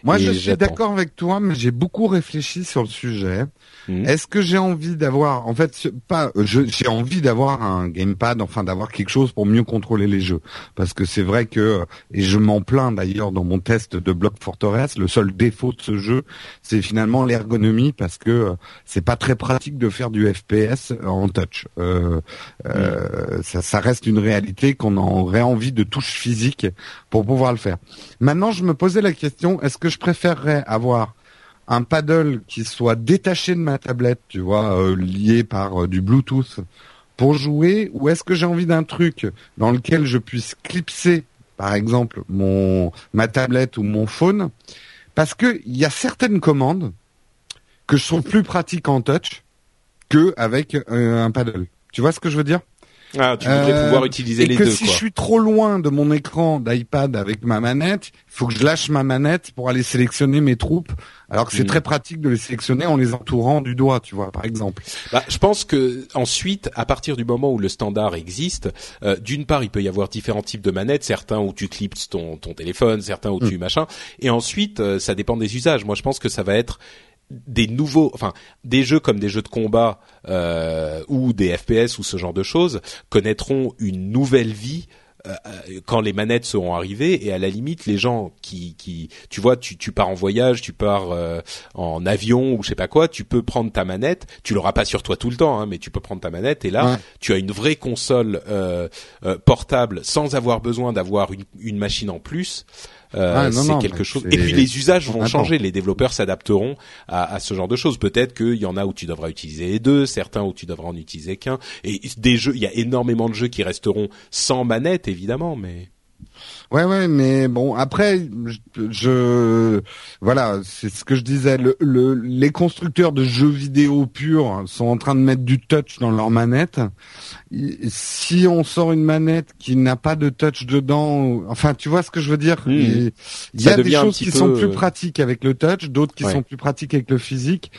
Moi, je suis d'accord avec toi, mais j'ai beaucoup réfléchi sur le sujet. Hmm. Est-ce que j'ai envie d'avoir, en fait, pas, j'ai envie d'avoir un gamepad, enfin d'avoir quelque chose pour mieux contrôler les jeux, parce que c'est vrai que, et je m'en plains d'ailleurs dans mon test de Block Fortress, le seul défaut de ce jeu, c'est finalement l'ergonomie, parce que euh, c'est pas très pratique de faire du FPS en touch. Euh, euh, hmm. ça, ça reste une réalité qu'on aurait envie de touche physique pour pouvoir le faire. Maintenant, je me posais la question, est-ce que je préférerais avoir un paddle qui soit détaché de ma tablette, tu vois, euh, lié par euh, du Bluetooth pour jouer, ou est-ce que j'ai envie d'un truc dans lequel je puisse clipser, par exemple, mon ma tablette ou mon phone, parce que il y a certaines commandes que je trouve plus pratiques en touch que avec euh, un paddle. Tu vois ce que je veux dire? Ah, tu voudrais euh, pouvoir utiliser les que deux. Si je suis trop loin de mon écran d'iPad avec ma manette, il faut que je lâche ma manette pour aller sélectionner mes troupes. Alors que c'est hmm. très pratique de les sélectionner en les entourant du doigt, tu vois, par exemple. Bah, je pense que ensuite, à partir du moment où le standard existe, euh, d'une part, il peut y avoir différents types de manettes, certains où tu clips ton, ton téléphone, certains où tu hmm. machin, et ensuite, euh, ça dépend des usages. Moi, je pense que ça va être des nouveaux, enfin des jeux comme des jeux de combat euh, ou des FPS ou ce genre de choses connaîtront une nouvelle vie euh, quand les manettes seront arrivées. Et à la limite les gens qui qui tu vois tu tu pars en voyage tu pars euh, en avion ou je sais pas quoi tu peux prendre ta manette. Tu l'auras pas sur toi tout le temps hein, mais tu peux prendre ta manette. Et là tu as une vraie console euh, portable sans avoir besoin d'avoir une, une machine en plus euh, ah, c'est quelque chose. Et puis les usages vont changer. Les développeurs s'adapteront à, à, ce genre de choses. Peut-être qu'il y en a où tu devras utiliser les deux, certains où tu devras en utiliser qu'un. Et des jeux, il y a énormément de jeux qui resteront sans manette, évidemment, mais. Ouais, ouais, mais bon, après, je, je- voilà, c'est ce que je disais. Le, le- les constructeurs de jeux vidéo purs sont en train de mettre du touch dans leur manette. Si on sort une manette qui n'a pas de touch dedans, enfin, tu vois ce que je veux dire? Il il y a des choses qui peu, sont plus euh, pratiques avec le touch, d'autres qui Ouais. sont plus pratiques avec le physique.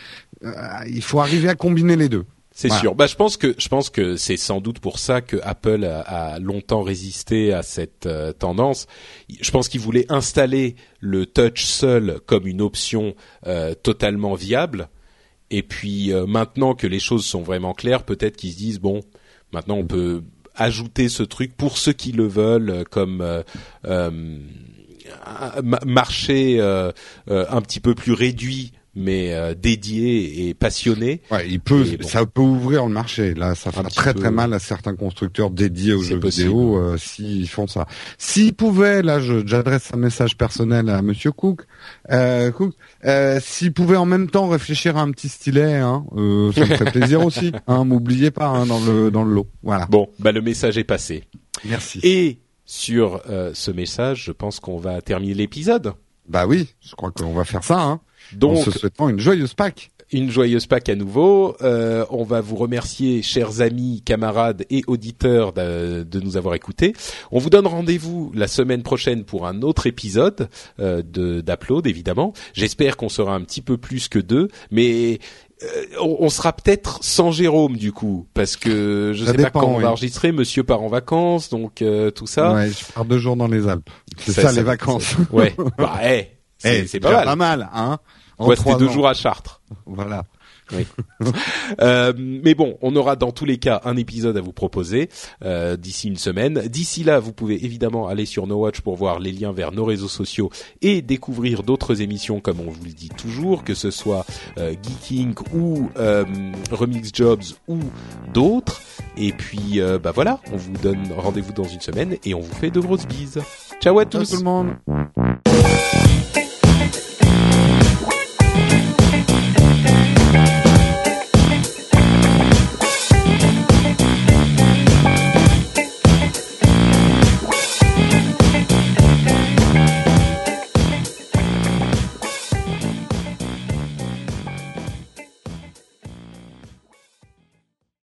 Euh, il faut arriver à combiner les deux. C'est Voilà. sûr. Bah, je pense que je pense que c'est sans doute pour ça que Apple a, a longtemps résisté à cette euh, tendance. Je pense qu'ils voulaient installer le touch seul comme une option euh, totalement viable. Et puis euh, maintenant que les choses sont vraiment claires, peut-être qu'ils se disent bon, maintenant on peut ajouter ce truc pour ceux qui le veulent, comme euh, euh, marché euh, euh, un petit peu plus réduit, mais euh, dédié et passionné. Ouais, il peut, Et bon. ça peut ouvrir le marché. Là, ça fera très peu. très mal à certains constructeurs dédiés aux jeux possible. vidéo euh, s'ils font ça. S'ils pouvaient, là, j'adresse un message personnel à Monsieur Cook. Euh, Cook, s'ils pouvaient en même temps réfléchir à un petit stylet, hein, ça me ferait plaisir aussi. Hein, m'oubliez pas hein, dans le dans le lot. Voilà. Bon, bah le message est passé. Merci. Et sur ce message, je pense qu'on va terminer l'épisode. Bah oui, je crois qu'on va faire ça. Hein, en Donc, se souhaitant une joyeuse Pâques. une joyeuse Pâques à nouveau. Euh, on va vous remercier, chers amis, camarades et auditeurs, de, de nous avoir écoutés. On vous donne rendez-vous la semaine prochaine pour un autre épisode euh, d'Upload, évidemment. J'espère qu'on sera un petit peu plus que deux, mais euh, on, on sera peut-être sans Jérôme du coup, parce que je Ça sais pas quand on oui. va enregistrer. Monsieur part en vacances, donc euh, tout ça. Ouais, je pars deux jours dans les Alpes. C'est Ça, les vacances. Ouais. bah, eh, c'est mal. Pas mal, hein. On En va rester trois deux ans. jours à Chartres. Voilà. Euh, mais bon, on aura dans tous les cas un épisode à vous proposer euh, d'ici une semaine. D'ici là, vous pouvez évidemment aller sur No Watch pour voir les liens vers nos réseaux sociaux et découvrir d'autres émissions comme on vous le dit toujours, que ce soit euh, Geeking ou euh, Remix Jobs ou d'autres. Et puis, euh, bah voilà, on vous donne rendez-vous dans une semaine et on vous fait de grosses bises. Ciao à Ciao tous. tout le monde.